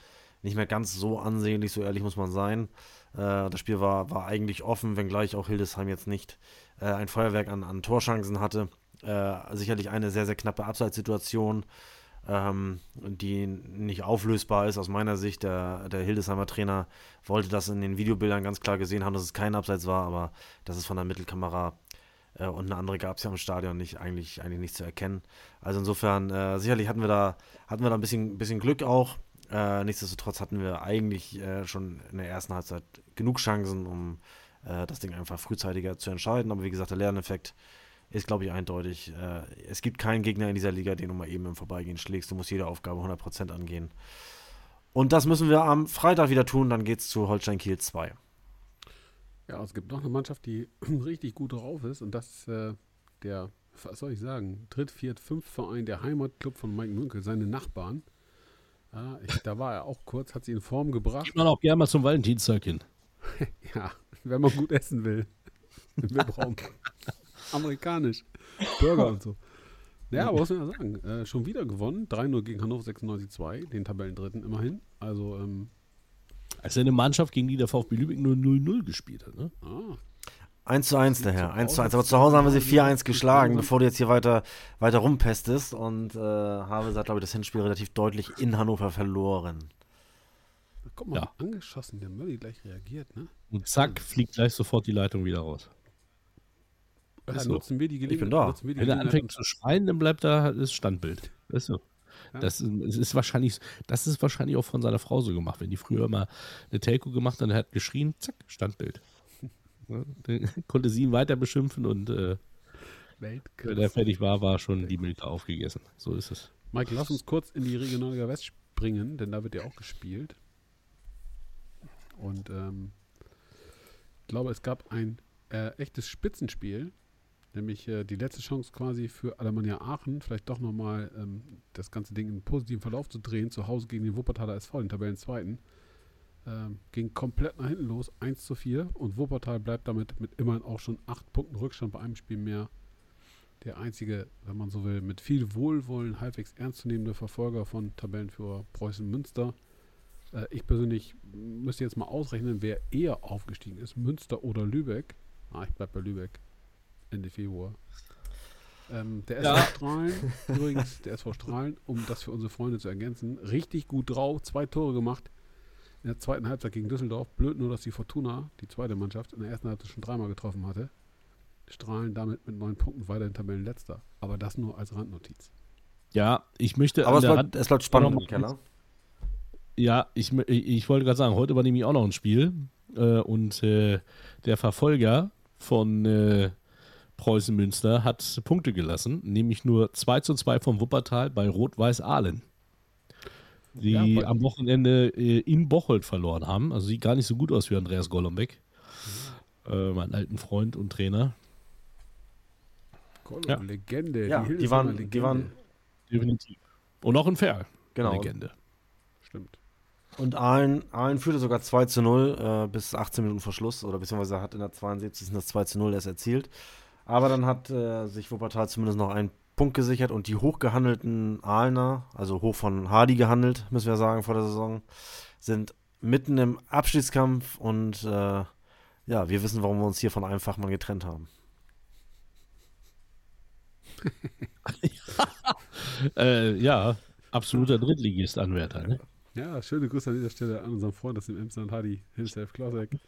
nicht mehr ganz so ansehnlich, so ehrlich muss man sein. Äh, das Spiel war, war eigentlich offen, wenngleich auch Hildesheim jetzt nicht äh, ein Feuerwerk an, an Torchancen hatte. Äh, sicherlich eine sehr, sehr knappe Abseitssituation, ähm, die nicht auflösbar ist aus meiner Sicht. Der, der Hildesheimer Trainer wollte das in den Videobildern ganz klar gesehen haben, dass es kein Abseits war, aber das ist von der Mittelkamera äh, und eine andere gab es ja im Stadion nicht, eigentlich, eigentlich nicht zu erkennen. Also insofern, äh, sicherlich hatten wir da, hatten wir da ein bisschen, bisschen Glück auch. Äh, nichtsdestotrotz hatten wir eigentlich äh, schon in der ersten Halbzeit genug Chancen, um äh, das Ding einfach frühzeitiger zu entscheiden. Aber wie gesagt, der Lerneffekt ist, glaube ich, eindeutig. Äh, es gibt keinen Gegner in dieser Liga, den du mal eben im Vorbeigehen schlägst. Du musst jede Aufgabe 100% angehen. Und das müssen wir am Freitag wieder tun. Dann geht es zu Holstein Kiel 2. Ja, es gibt noch eine Mannschaft, die richtig gut drauf ist. Und das ist äh, der, was soll ich sagen, Dritt-, Viert-, Fünft-Verein, der Heimatclub von Mike Münkel, seine Nachbarn. Ja, ich, da war er auch kurz, hat sie in Form gebracht. Geht man auch gerne mal zum Valentinstag hin. ja, wenn man gut essen will. Wir brauchen amerikanisch. Burger und so. Ja, aber was soll man sagen? Äh, schon wieder gewonnen. 3-0 gegen Hannover 96-2, den Tabellendritten immerhin. Also, ähm, Also eine Mannschaft, gegen die der VfB Lübeck nur 0-0 gespielt hat. Ne? ah, 1 zu 1 daher, zu 1 zu Hause 1. Aber zu Hause haben wir sie zu 4-1 Hause. geschlagen, bevor du jetzt hier weiter, weiter rumpestest. Und äh, habe, hat, glaube ich, das Hinspiel relativ deutlich in Hannover verloren. guck mal, Ja. angeschossen, der Mölli gleich reagiert, ne? Und zack, fliegt gleich sofort die Leitung wieder raus. Ja, so. nutzen wir die Gelegenheit. bin da. nutzen wir die Wenn er anfängt zu schreien, dann bleibt da das Standbild. Das ist so. Ja. Das ist, ist wahrscheinlich, das ist wahrscheinlich auch von seiner Frau so gemacht. Wenn die früher immer eine Telco gemacht hat, dann hat geschrien, zack, Standbild. Ja, Dann konnte sie ihn weiter beschimpfen und äh, wenn er fertig war, war schon die Milka aufgegessen. So ist es. Mike, lass uns kurz in die Regionalliga West springen, denn da wird ja auch gespielt. Und ähm, ich glaube, es gab ein äh, echtes Spitzenspiel, nämlich äh, die letzte Chance quasi für Alemannia Aachen, vielleicht doch nochmal ähm, das ganze Ding in einen positiven Verlauf zu drehen, zu Hause gegen den Wuppertaler SV, den Tabellenzweiten. Ähm, ging komplett nach hinten los, 1 zu 4 und Wuppertal bleibt damit mit immerhin auch schon 8 Punkten Rückstand bei einem Spiel mehr der einzige, wenn man so will, mit viel Wohlwollen halbwegs ernstzunehmende Verfolger von Tabellenführer Preußen Münster. Äh, ich persönlich müsste jetzt mal ausrechnen, wer eher aufgestiegen ist, Münster oder Lübeck. Ah, ich bleib bei Lübeck. Ende Februar. Ähm, der SV Ja. Strahlen, übrigens, der SV Strahlen, um das für unsere Freunde zu ergänzen, richtig gut drauf, zwei Tore gemacht in der zweiten Halbzeit gegen Düsseldorf. Blöd nur, dass die Fortuna, die zweite Mannschaft, in der ersten Halbzeit schon dreimal getroffen hatte. Strahlen damit mit neun Punkten weiterhin Tabellenletzter. Aber das nur als Randnotiz. Ja, ich möchte. Aber an es der bleibt, es bleibt spannend im Keller. Ja, ich, ich wollte gerade sagen, heute war nämlich auch noch ein Spiel äh, und äh, der Verfolger von äh, Preußen Münster hat Punkte gelassen, nämlich nur 2 zu 2 vom Wuppertal bei Rot-Weiß Ahlen. Die Ja, am Wochenende äh, in Bocholt verloren haben. Also sieht gar nicht so gut aus wie Andreas Golombek, äh, mein alten Freund und Trainer. Kolo, Ja. Legende. Ja, die Hildesheimer waren- die Legende. waren- Definitiv. Und auch in Fair. Genau. Legende. Stimmt. Und Aalen, Aalen führte sogar 2 zu 0 äh, bis 18 Minuten vor Schluss oder beziehungsweise hat in der 72. das 2 zu 0 erst erzielt. Aber dann hat äh, sich Wuppertal zumindest noch einen Punkt gesichert und die hochgehandelten Aalener, also hoch von Hardy gehandelt, müssen wir sagen, vor der Saison, sind mitten im Abschiedskampf und äh, ja, wir wissen, warum wir uns hier von einem Fachmann getrennt haben. Äh, ja, absoluter Drittligist-Anwärter. Ne? Ja, schöne Grüße an dieser Stelle an unseren Freund aus dem Emsland, Hadi Hilself Klosek.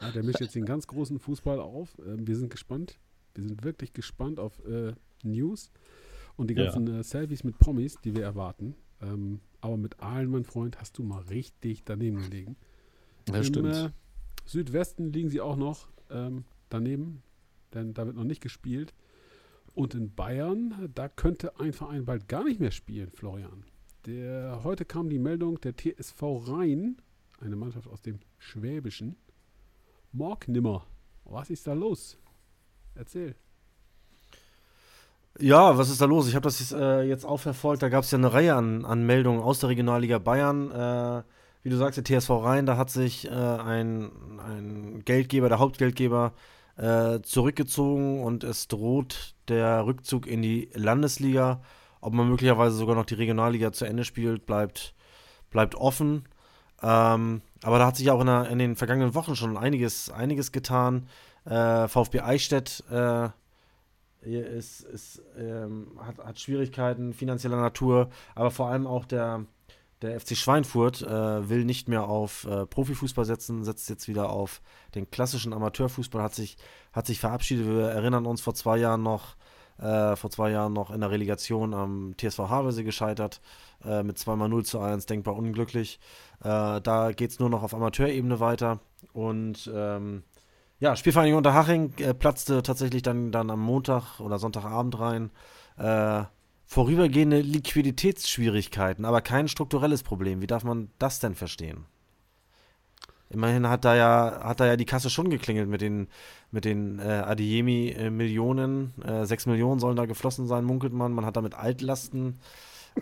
Ja, der mischt jetzt den ganz großen Fußball auf. Ähm, wir sind gespannt. Wir sind wirklich gespannt auf äh, News und die Ja. ganzen äh, Selfies mit Promis, die wir erwarten. Ähm, aber mit Aalen, mein Freund, hast du mal richtig daneben gelegen. Das Im stimmt. Äh, Südwesten liegen sie auch noch ähm, daneben, denn da wird noch nicht gespielt. Und in Bayern, da könnte ein Verein bald gar nicht mehr spielen, Florian. Der, heute kam die Meldung, der TSV Rhein, eine Mannschaft aus dem Schwäbischen, morg nimmer. Was ist da los? Erzähl. Ja, was ist da los? Ich habe das jetzt, äh, jetzt auch verfolgt. Da gab es ja eine Reihe an, an Meldungen aus der Regionalliga Bayern. Äh, wie du sagst, der TSV Rhein, da hat sich äh, ein, ein Geldgeber, der Hauptgeldgeber, äh, zurückgezogen und es droht der Rückzug in die Landesliga. Ob man möglicherweise sogar noch die Regionalliga zu Ende spielt, bleibt, bleibt offen. Ähm, aber da hat sich auch in, der, in den vergangenen Wochen schon einiges, einiges getan. Äh, VfB Eichstätt äh, ist, ist, ähm, hat, hat Schwierigkeiten finanzieller Natur, aber vor allem auch der, der FC Schweinfurt äh, will nicht mehr auf äh, Profifußball setzen, setzt jetzt wieder auf den klassischen Amateurfußball, hat sich, hat sich verabschiedet. Wir erinnern uns vor zwei Jahren noch, äh, vor zwei Jahren noch in der Relegation am TSV Havelse gescheitert, äh, mit zweimal 0 zu 1, denkbar unglücklich. Äh, da geht es nur noch auf Amateurebene weiter und ähm, ja, Spielvereinigung Unterhaching äh, platzte tatsächlich dann, dann am Montag oder Sonntagabend rein. Äh, vorübergehende Liquiditätsschwierigkeiten, aber kein strukturelles Problem. Wie darf man das denn verstehen? Immerhin hat da ja, hat da ja die Kasse schon geklingelt mit den, mit den äh, Adiemi-Millionen. Äh, sechs Millionen sollen da geflossen sein, munkelt man. Man hat damit Altlasten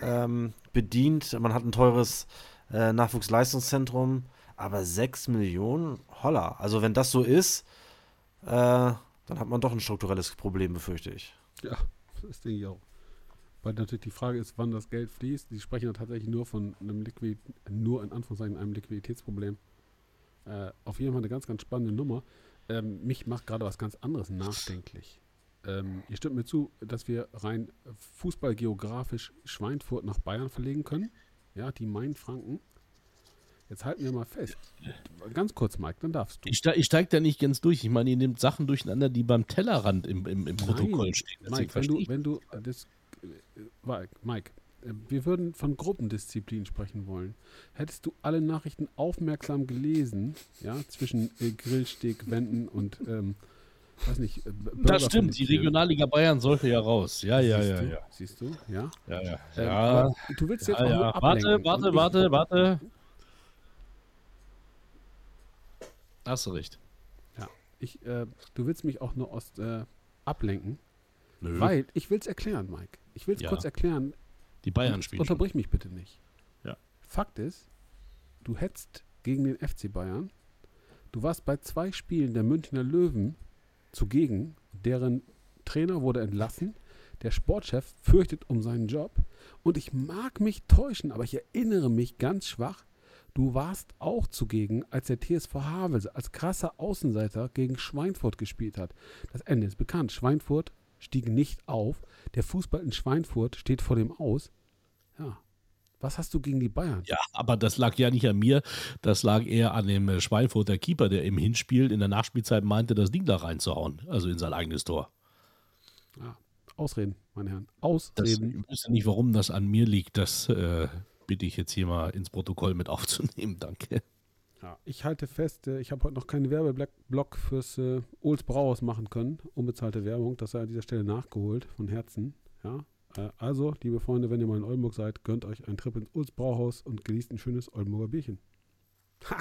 ähm, bedient. Man hat ein teures äh, Nachwuchsleistungszentrum. Aber 6 Millionen, holla. Also wenn das so ist, äh, dann hat man doch ein strukturelles Problem, befürchte ich. Ja, das denke ich auch. Weil natürlich die Frage ist, wann das Geld fließt. Die sprechen ja tatsächlich nur von einem Liquid, nur in Anführungszeichen einem Liquiditätsproblem. Äh, auf jeden Fall eine ganz, ganz spannende Nummer. Ähm, mich macht gerade was ganz anderes nachdenklich. Ähm, ihr stimmt mir zu, dass wir rein fußballgeografisch Schweinfurt nach Bayern verlegen können. Ja, die Mainfranken. Jetzt halten wir mal fest. Ganz kurz, Mike, dann darfst du. Ich, ich steige da nicht ganz durch. Ich meine, ihr nehmt Sachen durcheinander, die beim Tellerrand im, im, im Protokoll Nein, stehen. Mike, wenn du, wenn du das, äh, Mike, äh, wir würden von Gruppendisziplin sprechen wollen. Hättest du alle Nachrichten aufmerksam gelesen, ja, zwischen äh, Grillsteg, Wänden und, ähm, weiß nicht, das stimmt, die. Regionalliga Bayern sollte ja raus. Ja, ja, Siehst ja, du? ja. Siehst du, ja. ja, ja. Ähm, ja. du willst jetzt Ja, ja. Warte, warte, warte, warte. Hast du recht. Ja, ich, äh, du willst mich auch nur aus, äh, ablenken, Nö. weil ich will es erklären, Mike. Ich will es Ja. kurz erklären, die Bayern spielen. schon. Unterbrich mich bitte nicht. Ja. Fakt ist, du hetzt gegen den FC Bayern. Du warst bei zwei Spielen der Münchner Löwen zugegen. Deren Trainer wurde entlassen. Der Sportchef fürchtet um seinen Job. Und ich mag mich täuschen, aber ich erinnere mich ganz schwach. Du warst auch zugegen, als der TSV Havelse als krasser Außenseiter gegen Schweinfurt gespielt hat. Das Ende ist bekannt. Schweinfurt stieg nicht auf. Der Fußball in Schweinfurt steht vor dem Aus. Ja. Was hast du gegen die Bayern? Ja, aber das lag ja nicht an mir. Das lag eher an dem äh, Schweinfurter Keeper, der im Hinspiel in der Nachspielzeit meinte, das Ding da reinzuhauen. Also in sein eigenes Tor. Ja. Ausreden, meine Herren. Das, Ausreden. ich wüsste nicht, warum das an mir liegt. Das äh, bitte ich jetzt hier mal ins Protokoll mit aufzunehmen. Danke. Ja, ich halte fest, äh, ich habe heute noch keinen Werbeblock fürs äh, Ohls Brauhaus machen können. Unbezahlte Werbung, das sei an dieser Stelle nachgeholt, von Herzen. Ja. Äh, also, liebe Freunde, wenn ihr mal in Oldenburg seid, gönnt euch einen Trip ins Ohls Brauhaus und genießt ein schönes Oldenburger Bierchen. Ha!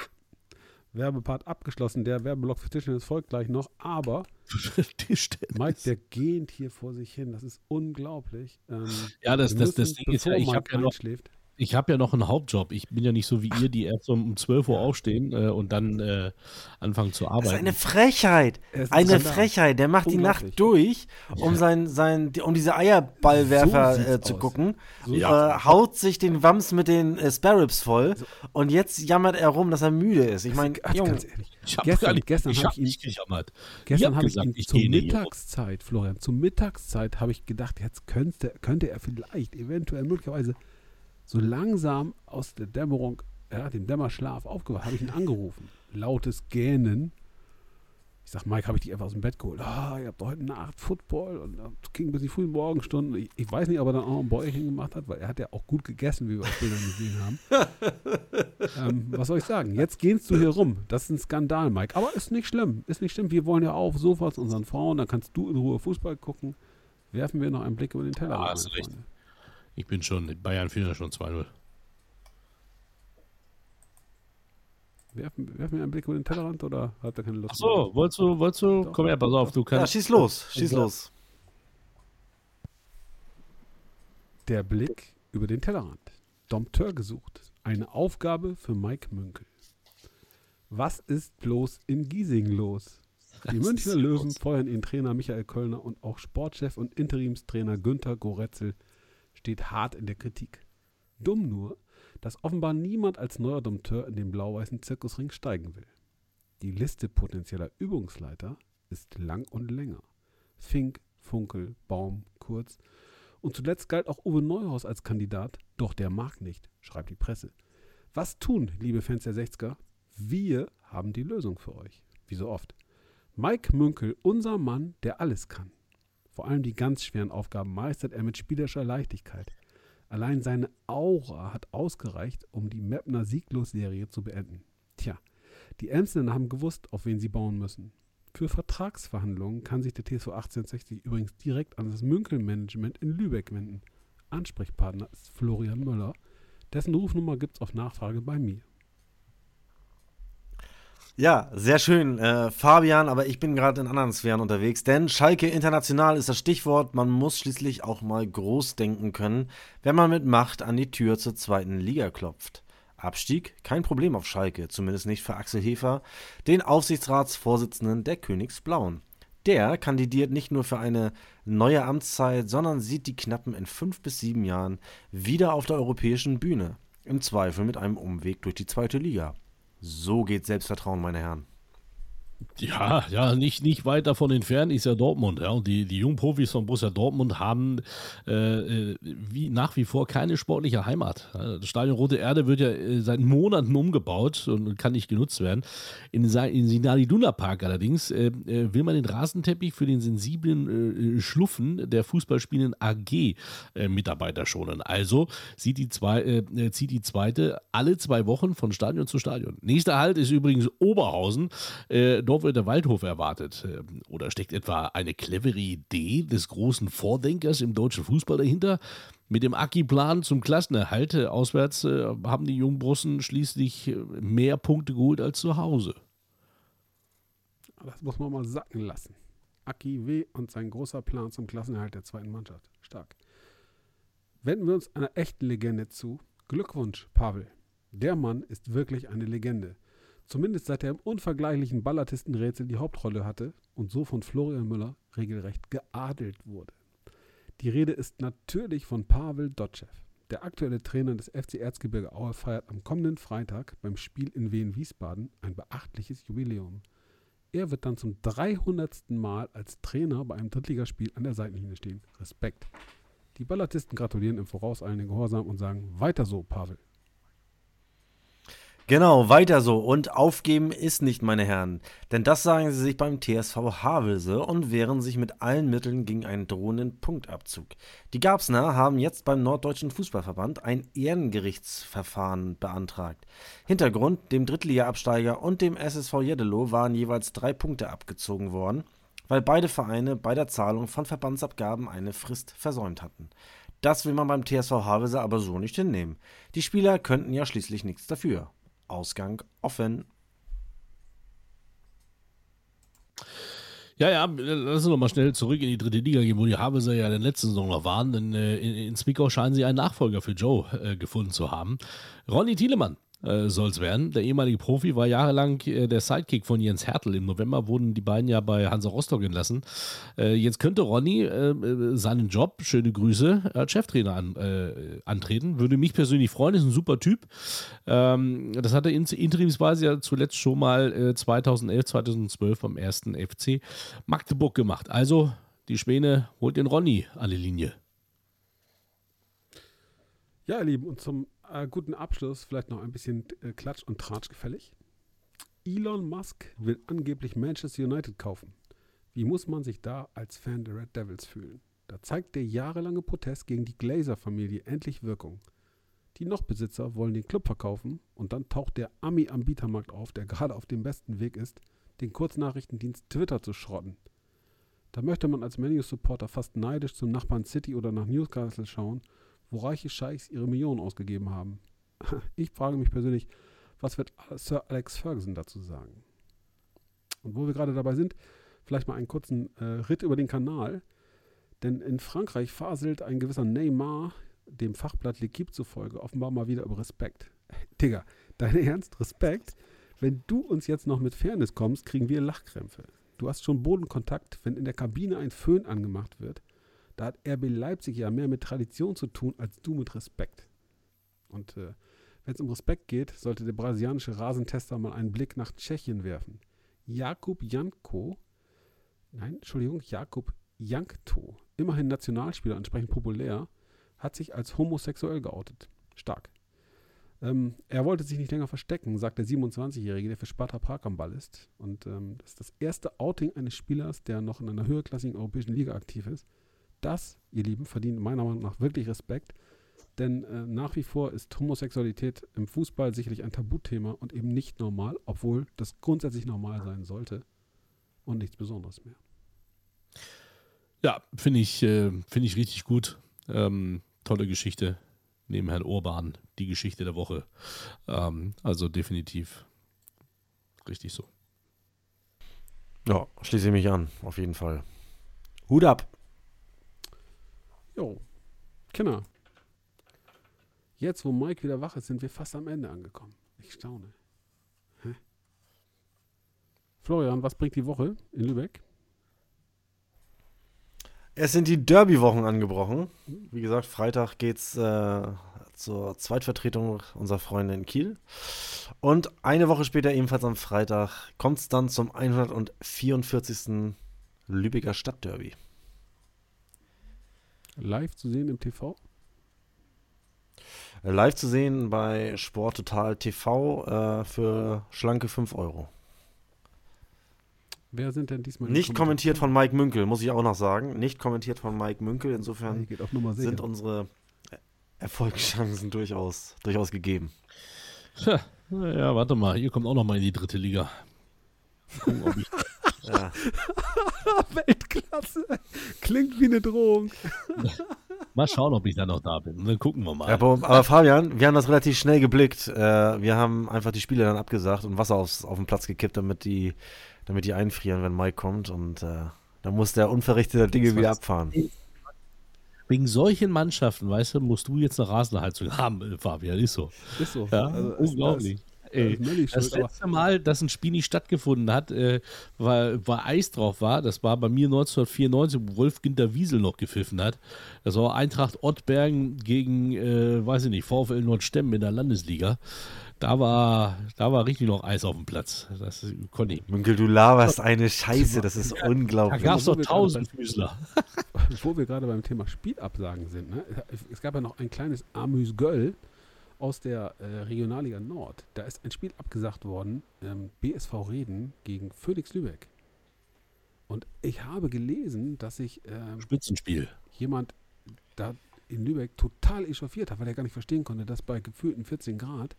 Werbepart abgeschlossen. Der Werbeblock für Tischtennis folgt gleich noch, aber Tischtennis. Mike, der gähnt hier vor sich hin. Das ist unglaublich. Ähm, Ja, das- das- das Ding ist ja, ich hab Mike ja noch- einschläft. Ich habe ja noch einen Hauptjob. Ich bin ja nicht so wie ihr, die erst um, um 12 Uhr aufstehen äh, und dann äh, anfangen zu Das ist arbeiten. eine Frechheit. Ist ein Eine. Frechheit. Der macht die. Nacht durch, um sein, sein, um diese Eierballwerfer So äh, zu aus. gucken. So äh, haut sich den Wams mit den äh, Sparrows voll und jetzt jammert er rum, dass er müde ist. Ich meine, Ganz, Junge, ganz ehrlich. ich habe Gestern- nicht, gestern ich hab ich ihn- nicht gejammert. Gestern habe ich gesagt, ihn ich zur gehe nicht. Mittagszeit, Florian, zur Mittagszeit habe ich gedacht, jetzt könnte, könnte er vielleicht, eventuell, möglicherweise so langsam aus der Dämmerung, ja, dem Dämmerschlaf aufgewacht, habe ich ihn angerufen. Lautes Gähnen. Ich sag, Mike, habe ich dich einfach aus dem Bett geholt. Ah, ihr habt doch heute Nacht Football und das ging bis die frühen Morgenstunden. Ich, ich weiß nicht, ob er dann auch ein Bäuerchen gemacht hat, weil er hat ja auch gut gegessen, wie wir auf Bildern gesehen haben. ähm, was soll ich sagen? Jetzt gehst du hier rum. Das ist ein Skandal, Mike. Aber ist nicht schlimm. Ist nicht schlimm. Wir wollen ja auf Sofas unseren Frauen. Dann kannst du in Ruhe Fußball gucken. Werfen wir noch einen Blick über den Teller. Ja, hast recht. Ich bin schon, Bayern führen ja schon 2-0. Werfen, werfen wir einen Blick über den Tellerrand oder hat er keine Lust? Achso, wolltest du, wolltest du, komm her, pass auf, du ja, kannst. schieß los, schieß Ja. los. Der Blick über den Tellerrand. Dompteur gesucht. Eine Aufgabe für Mike Münkel. Was ist bloß in Giesing los? Die Münchner Löwen feuern ihren Trainer Michael Kölner und auch Sportchef und Interimstrainer Günther Goretzel steht hart in der Kritik. Dumm nur, dass offenbar niemand als neuer Dompteur in den blau-weißen Zirkusring steigen will. Die Liste potenzieller Übungsleiter ist lang und länger. Fink, Funkel, Baum, Kurz. Und zuletzt galt auch Uwe Neuhaus als Kandidat, doch der mag nicht, schreibt die Presse. Was tun, liebe Fans der 60er? Wir haben die Lösung für euch. Wie so oft. Mike Münkel, unser Mann, der alles kann. Vor allem die ganz schweren Aufgaben meistert er mit spielerischer Leichtigkeit. Allein seine Aura hat ausgereicht, um die Mapner Sieglos-Serie zu beenden. Tja, die Emsländer haben gewusst, auf wen sie bauen müssen. Für Vertragsverhandlungen kann sich der TSV 1860 übrigens direkt an das Münkel-Management in Lübeck wenden. Ansprechpartner ist Florian Möller. Dessen Rufnummer gibt es auf Nachfrage bei mir. Ja, sehr schön, äh, Fabian, aber ich bin gerade in anderen Sphären unterwegs, denn Schalke International ist das Stichwort. Man muss schließlich auch mal groß denken können, wenn man mit Macht an die Tür zur zweiten Liga klopft. Abstieg kein Problem auf Schalke, zumindest nicht für Axel Hefer, den Aufsichtsratsvorsitzenden der Königsblauen. Der kandidiert nicht nur für eine neue Amtszeit, sondern sieht die Knappen in fünf bis sieben Jahren wieder auf der europäischen Bühne. Im Zweifel mit einem Umweg durch die zweite Liga. So geht Selbstvertrauen, meine Herren. Ja, ja, nicht, nicht weit davon entfernt ist ja Dortmund. Ja. Und die, die jungen Profis von Borussia Dortmund haben äh, äh wie, nach wie vor keine sportliche Heimat. Das Stadion Rote Erde wird ja äh, seit Monaten umgebaut und kann nicht genutzt werden. In, in Sinali Duna Park allerdings äh, äh, will man den Rasenteppich für den sensiblen Schluffen der fußballspielenden AG-Mitarbeiter schonen. Also zieht die, zwei, zieht die zweite alle zwei Wochen von Stadion zu Stadion. Nächster Halt ist übrigens Oberhausen. Dort der Waldhof erwartet. Ähm, oder steckt etwa eine clevere Idee des großen Vordenkers im deutschen Fußball dahinter? Mit dem Aki-Plan zum Klassenerhalt auswärts äh, haben die Jungbrussen schließlich äh, mehr Punkte geholt als zu Hause. Das muss man mal sacken lassen. Aki W. und sein großer Plan zum Klassenerhalt der zweiten Mannschaft. Stark. Wenden wir uns einer echten Legende zu. Glückwunsch, Pavel. Der Mann ist wirklich eine Legende. Zumindest seit er im unvergleichlichen Ballartistenrätsel die Hauptrolle hatte und so von Florian Müller regelrecht geadelt wurde. Die Rede ist natürlich von Pavel Dotschew. Der aktuelle Trainer des FC Erzgebirge Aue feiert am kommenden Freitag beim Spiel in Wien-Wiesbaden ein beachtliches Jubiläum. Er wird dann zum 300. Mal als Trainer bei einem Drittligaspiel an der Seitenlinie stehen. Respekt. Die Ballartisten gratulieren im vorauseilenden Gehorsam und sagen: Weiter so, Pavel. Genau, weiter so. Und aufgeben ist nicht, meine Herren. Denn das sagen sie sich beim TSV Havelse und wehren sich mit allen Mitteln gegen einen drohenden Punktabzug. Die Gabsner haben jetzt beim Norddeutschen Fußballverband ein Ehrengerichtsverfahren beantragt. Hintergrund, dem Drittliga-Absteiger und dem SSV Jeddelo waren jeweils drei Punkte abgezogen worden, weil beide Vereine bei der Zahlung von Verbandsabgaben eine Frist versäumt hatten. Das will man beim TSV Havelse aber so nicht hinnehmen. Die Spieler könnten ja schließlich nichts dafür. Ausgang offen. Ja, ja, lass uns noch mal schnell zurück in die dritte Liga gehen, wo die Havelser ja in der letzten Saison noch waren. Denn äh, in, in Zwickau scheinen sie einen Nachfolger für Joe äh, gefunden zu haben. Ronny Thielemann äh, soll es werden. Der ehemalige Profi war jahrelang äh, der Sidekick von Jens Hertel. Im November wurden die beiden ja bei Hansa Rostock entlassen. Äh, jetzt könnte Ronny äh, äh, seinen Job, schöne Grüße, als Cheftrainer an, antreten. Würde mich persönlich freuen, ist ein super Typ. Ähm, das hat er in, interimsweise ja zuletzt schon mal 2011, 2012 beim ersten FC Magdeburg gemacht. Also die Schwäne holt den Ronny an die Linie. Ja, ihr Lieben, und zum äh, guten Abschluss vielleicht noch ein bisschen äh, Klatsch und Tratsch gefällig. Elon Musk will angeblich Manchester United kaufen. Wie muss man sich da als Fan der Red Devils fühlen? Da zeigt der jahrelange Protest gegen die Glazer-Familie endlich Wirkung. Die Nochbesitzer wollen den Club verkaufen und dann taucht der Ami am Bietermarkt auf, der gerade auf dem besten Weg ist, den Kurznachrichtendienst Twitter zu schrotten. Da möchte man als Menu-Supporter fast neidisch zum Nachbarn City oder nach Newcastle schauen wo reiche Scheichs ihre Millionen ausgegeben haben. Ich frage mich persönlich, was wird Sir Alex Ferguson dazu sagen? Und wo wir gerade dabei sind, vielleicht mal einen kurzen äh, Ritt über den Kanal. Denn in Frankreich faselt ein gewisser Neymar dem Fachblatt L'Equipe zufolge offenbar mal wieder über Respekt. Digga, dein Ernst? Respekt? Wenn du uns jetzt noch mit Fairness kommst, kriegen wir Lachkrämpfe. Du hast schon Bodenkontakt, wenn in der Kabine ein Föhn angemacht wird. Da hat RB Leipzig ja mehr mit Tradition zu tun als du mit Respekt. Und äh, wenn es um Respekt geht, sollte der brasilianische Rasentester mal einen Blick nach Tschechien werfen. Jakub Janko, nein, Entschuldigung, Jakub Jankto, immerhin Nationalspieler, entsprechend populär, hat sich als homosexuell geoutet. Stark. Ähm, er wollte sich nicht länger verstecken, sagt der 27-Jährige, der für Sparta Prag am Ball ist. Und ähm, das ist das erste Outing eines Spielers, der noch in einer höherklassigen europäischen Liga aktiv ist. Das, ihr Lieben, verdient meiner Meinung nach wirklich Respekt. Denn äh, nach wie vor ist Homosexualität im Fußball sicherlich ein Tabuthema und eben nicht normal, obwohl das grundsätzlich normal sein sollte und nichts Besonderes mehr. Ja, finde ich, äh, find ich richtig gut. Ähm, tolle Geschichte. Neben Herrn Urban die Geschichte der Woche. Ähm, also definitiv richtig so. Ja, schließe ich mich an, auf jeden Fall. Hut ab! Jo, Kinder. Jetzt, wo Mike wieder wach ist, sind wir fast am Ende angekommen. Ich staune. Hä? Florian, was bringt die Woche in Lübeck? Es sind die Derby-Wochen angebrochen. Wie gesagt, Freitag geht's äh, zur Zweitvertretung unserer Freunde in Kiel. Und eine Woche später, ebenfalls am Freitag, kommt es dann zum 144. Lübecker Stadtderby. Live zu sehen im TV? Live zu sehen bei Sport Total TV äh, für schlanke 5 Euro. Wer sind denn diesmal die Nicht kommentiert von Mike Münkel, muss ich auch noch sagen. Nicht kommentiert von Mike Münkel. Insofern sind unsere Erfolgschancen durchaus, durchaus gegeben. Tja, naja, warte mal, ihr kommt auch noch mal in die dritte Liga. Gucken, ob ich, Ja. Weltklasse. Klingt wie eine Drohung. mal schauen, ob ich da noch da bin. Und dann gucken wir mal. Ja, aber, aber Fabian, wir haben das relativ schnell geblickt. Äh, wir haben einfach die Spiele dann abgesagt und Wasser aufs, auf den Platz gekippt, damit die, damit die einfrieren, wenn Mike kommt. Und äh, dann muss der unverrichtete Dinge wieder abfahren. Wegen solchen Mannschaften, weißt du, musst du jetzt eine Rasenheizung haben, Fabian. Ist so. Ist so. Ja, Also, ist- unglaublich. Da Ey, ist Melli das schuld, aber letzte Mal, dass ein Spiel nicht stattgefunden hat, äh, weil, weil Eis drauf war, das war bei mir 1994, wo Wolf Ginter Wiesel noch gepfiffen hat. Das war Eintracht Ottbergen gegen, äh, weiß ich nicht, VfL Nordstemmen in der Landesliga. Da war, da war richtig noch Eis auf dem Platz. Das ist- konnte ich. Münkel, du laberst eine Scheiße, das ist Da unglaublich. gab es doch wir gerade tausend Füßler. wo wir gerade beim Thema Spielabsagen sind, ne? es gab ja noch ein kleines Amüs-Göll aus der äh, Regionalliga Nord. Da ist ein Spiel abgesagt worden, ähm, BSV Reden gegen Phoenix Lübeck. Und ich habe gelesen, dass sich ähm, Spitzenspiel. jemand da in Lübeck total echauffiert hat, weil er gar nicht verstehen konnte, dass bei gefühlten 14 Grad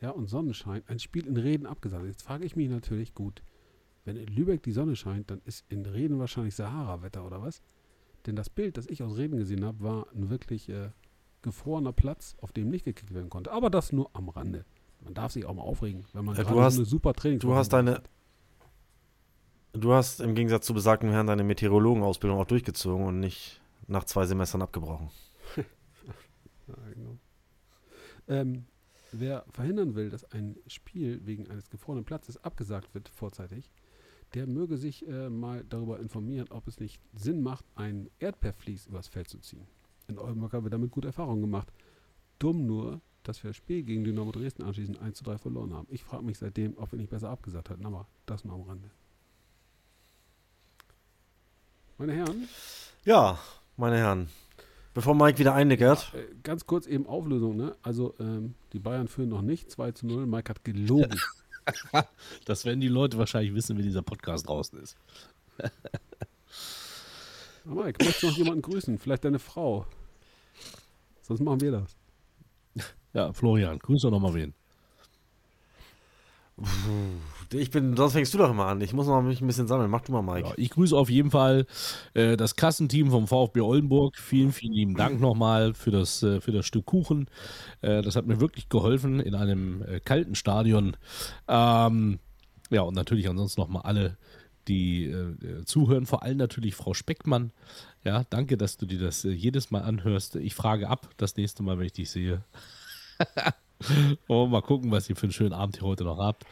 ja, und Sonnenschein ein Spiel in Reden abgesagt ist. Jetzt frage ich mich natürlich, gut, wenn in Lübeck die Sonne scheint, dann ist in Reden wahrscheinlich Sahara-Wetter oder was? Denn das Bild, das ich aus Reden gesehen habe, war ein wirklich äh, gefrorener Platz, auf dem nicht gekickt werden konnte. Aber das nur am Rande. Man darf sich auch mal aufregen, wenn man Ja, du hast- so eine super Training Du hast deine, du hast im Gegensatz zu besagten Herrn deine Meteorologenausbildung auch durchgezogen und nicht nach zwei Semestern abgebrochen. Ja, genau. Ähm, wer verhindern will, dass ein Spiel wegen eines gefrorenen Platzes abgesagt wird vorzeitig, der möge sich äh, mal darüber informieren, ob es nicht Sinn macht, ein Erdbeervlies übers Feld zu ziehen. In Oldenburg haben wir damit gute Erfahrungen gemacht. Dumm nur, dass wir das Spiel gegen Dynamo Dresden anschließend 1 zu 3 verloren haben. Ich frage mich seitdem, ob wir nicht besser abgesagt hatten, aber das nur am Rande. Meine Herren, Ja, meine Herren. Bevor Mike wieder einnickert, Äh, ganz kurz eben Auflösung, ne? Also ähm, die Bayern führen noch nicht 2 zu 0. Mike hat gelogen. Das werden die Leute wahrscheinlich wissen, wenn dieser Podcast draußen ist. Mike, möchtest du noch jemanden grüßen? Vielleicht deine Frau. Sonst machen wir das. Ja, Florian, grüß doch nochmal wen. ich bin, sonst fängst du doch immer an. Ich muss noch mich ein bisschen sammeln. Mach du mal, Mike. Ja, ich grüße auf jeden Fall äh, das Kassenteam vom VfB Oldenburg. Vielen, vielen lieben Dank nochmal für das, äh, für das Stück Kuchen. Äh, das hat mir wirklich geholfen in einem äh, kalten Stadion. Ähm, ja, und natürlich ansonsten nochmal alle, die äh, äh, zuhören. Vor allem natürlich Frau Speckmann. Ja, danke, dass du dir das äh, jedes Mal anhörst. Ich frage ab das nächste Mal, wenn ich dich sehe. Und mal gucken, was ihr für einen schönen Abend hier heute noch habt.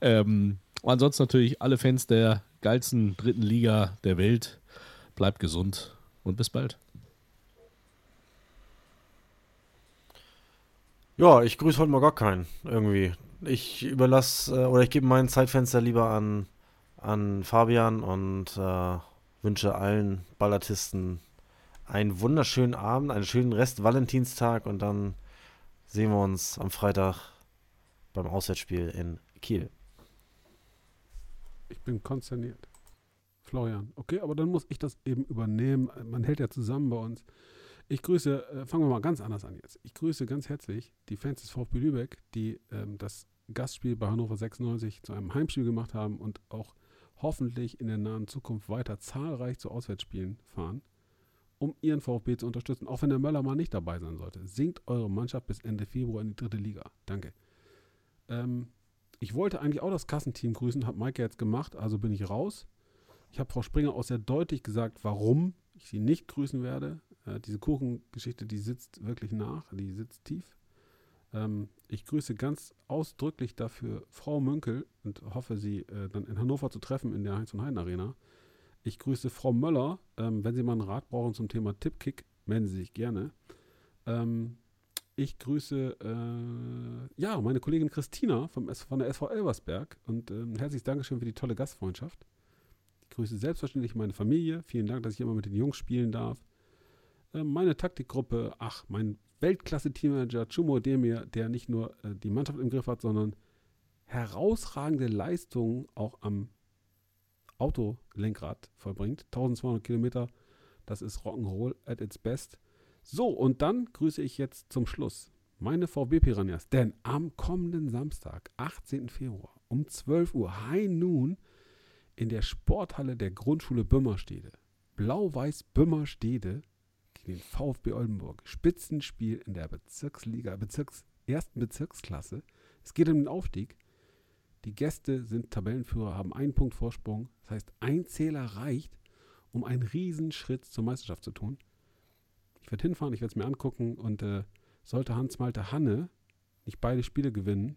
Ähm, ansonsten natürlich alle Fans der geilsten dritten Liga der Welt. Bleibt gesund und bis bald. Ja, ich grüße heute mal gar keinen. Irgendwie. Ich überlasse äh, oder ich gebe mein Zeitfenster lieber an, an Fabian und äh, wünsche allen Ballatisten einen wunderschönen Abend, einen schönen Rest Valentinstag und dann sehen wir uns am Freitag beim Auswärtsspiel in Kiel. Ich bin konsterniert. Florian, okay, aber dann muss ich das eben übernehmen. Man hält ja zusammen bei uns. Ich grüße, äh, fangen wir mal ganz anders an jetzt. Ich grüße ganz herzlich die Fans des VfB Lübeck, die ähm, das Gastspiel bei Hannover 96 zu einem Heimspiel gemacht haben und auch hoffentlich in der nahen Zukunft weiter zahlreich zu Auswärtsspielen fahren, um ihren VfB zu unterstützen, auch wenn der Möller mal nicht dabei sein sollte. Singt eure Mannschaft bis Ende Februar in die dritte Liga. Danke. Ähm, ich wollte eigentlich auch das Kassenteam grüßen, hat Maike jetzt gemacht, also bin ich raus. Ich habe Frau Springer auch sehr deutlich gesagt, warum ich sie nicht grüßen werde. Äh, diese Kuchengeschichte, die sitzt wirklich nach, die sitzt tief. Ähm, ich grüße ganz ausdrücklich dafür Frau Münkel und hoffe, sie äh, dann in Hannover zu treffen in der Heinz und Heiden Arena. Ich grüße Frau Möller. Ähm, wenn Sie mal einen Rat brauchen zum Thema Tippkick, melden Sie sich gerne. Ähm, ich grüße äh, ja, meine Kollegin Christina vom, von der SV Elversberg und äh, herzliches Dankeschön für die tolle Gastfreundschaft. Ich grüße selbstverständlich meine Familie. Vielen Dank, dass ich immer mit den Jungs spielen darf. Äh, meine Taktikgruppe, ach, mein Weltklasse-Teammanager Chumo Demir, der nicht nur äh, die Mannschaft im Griff hat, sondern herausragende Leistungen auch am Autolenkrad vollbringt. 1200 Kilometer, das ist Rock'n'Roll at its best. So, und dann grüße ich jetzt zum Schluss meine VB Piranhas, denn am kommenden Samstag, 18. Februar um 12 Uhr, High Noon, in der Sporthalle der Grundschule Bümmerstede, Blau-Weiß Bümmerstede den VfB Oldenburg, Spitzenspiel in der Bezirksliga, Bezirks, ersten Bezirksklasse. Es geht um den Aufstieg. Die Gäste sind Tabellenführer, haben einen Punkt Vorsprung. Das heißt, ein Zähler reicht, um einen Riesenschritt zur Meisterschaft zu tun. Ich werde hinfahren, ich werde es mir angucken und äh, sollte Hans-Malte Hanne nicht beide Spiele gewinnen,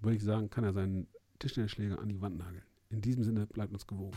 würde ich sagen, kann er seinen Tischtennisschläger an die Wand nageln. In diesem Sinne bleibt uns gewogen.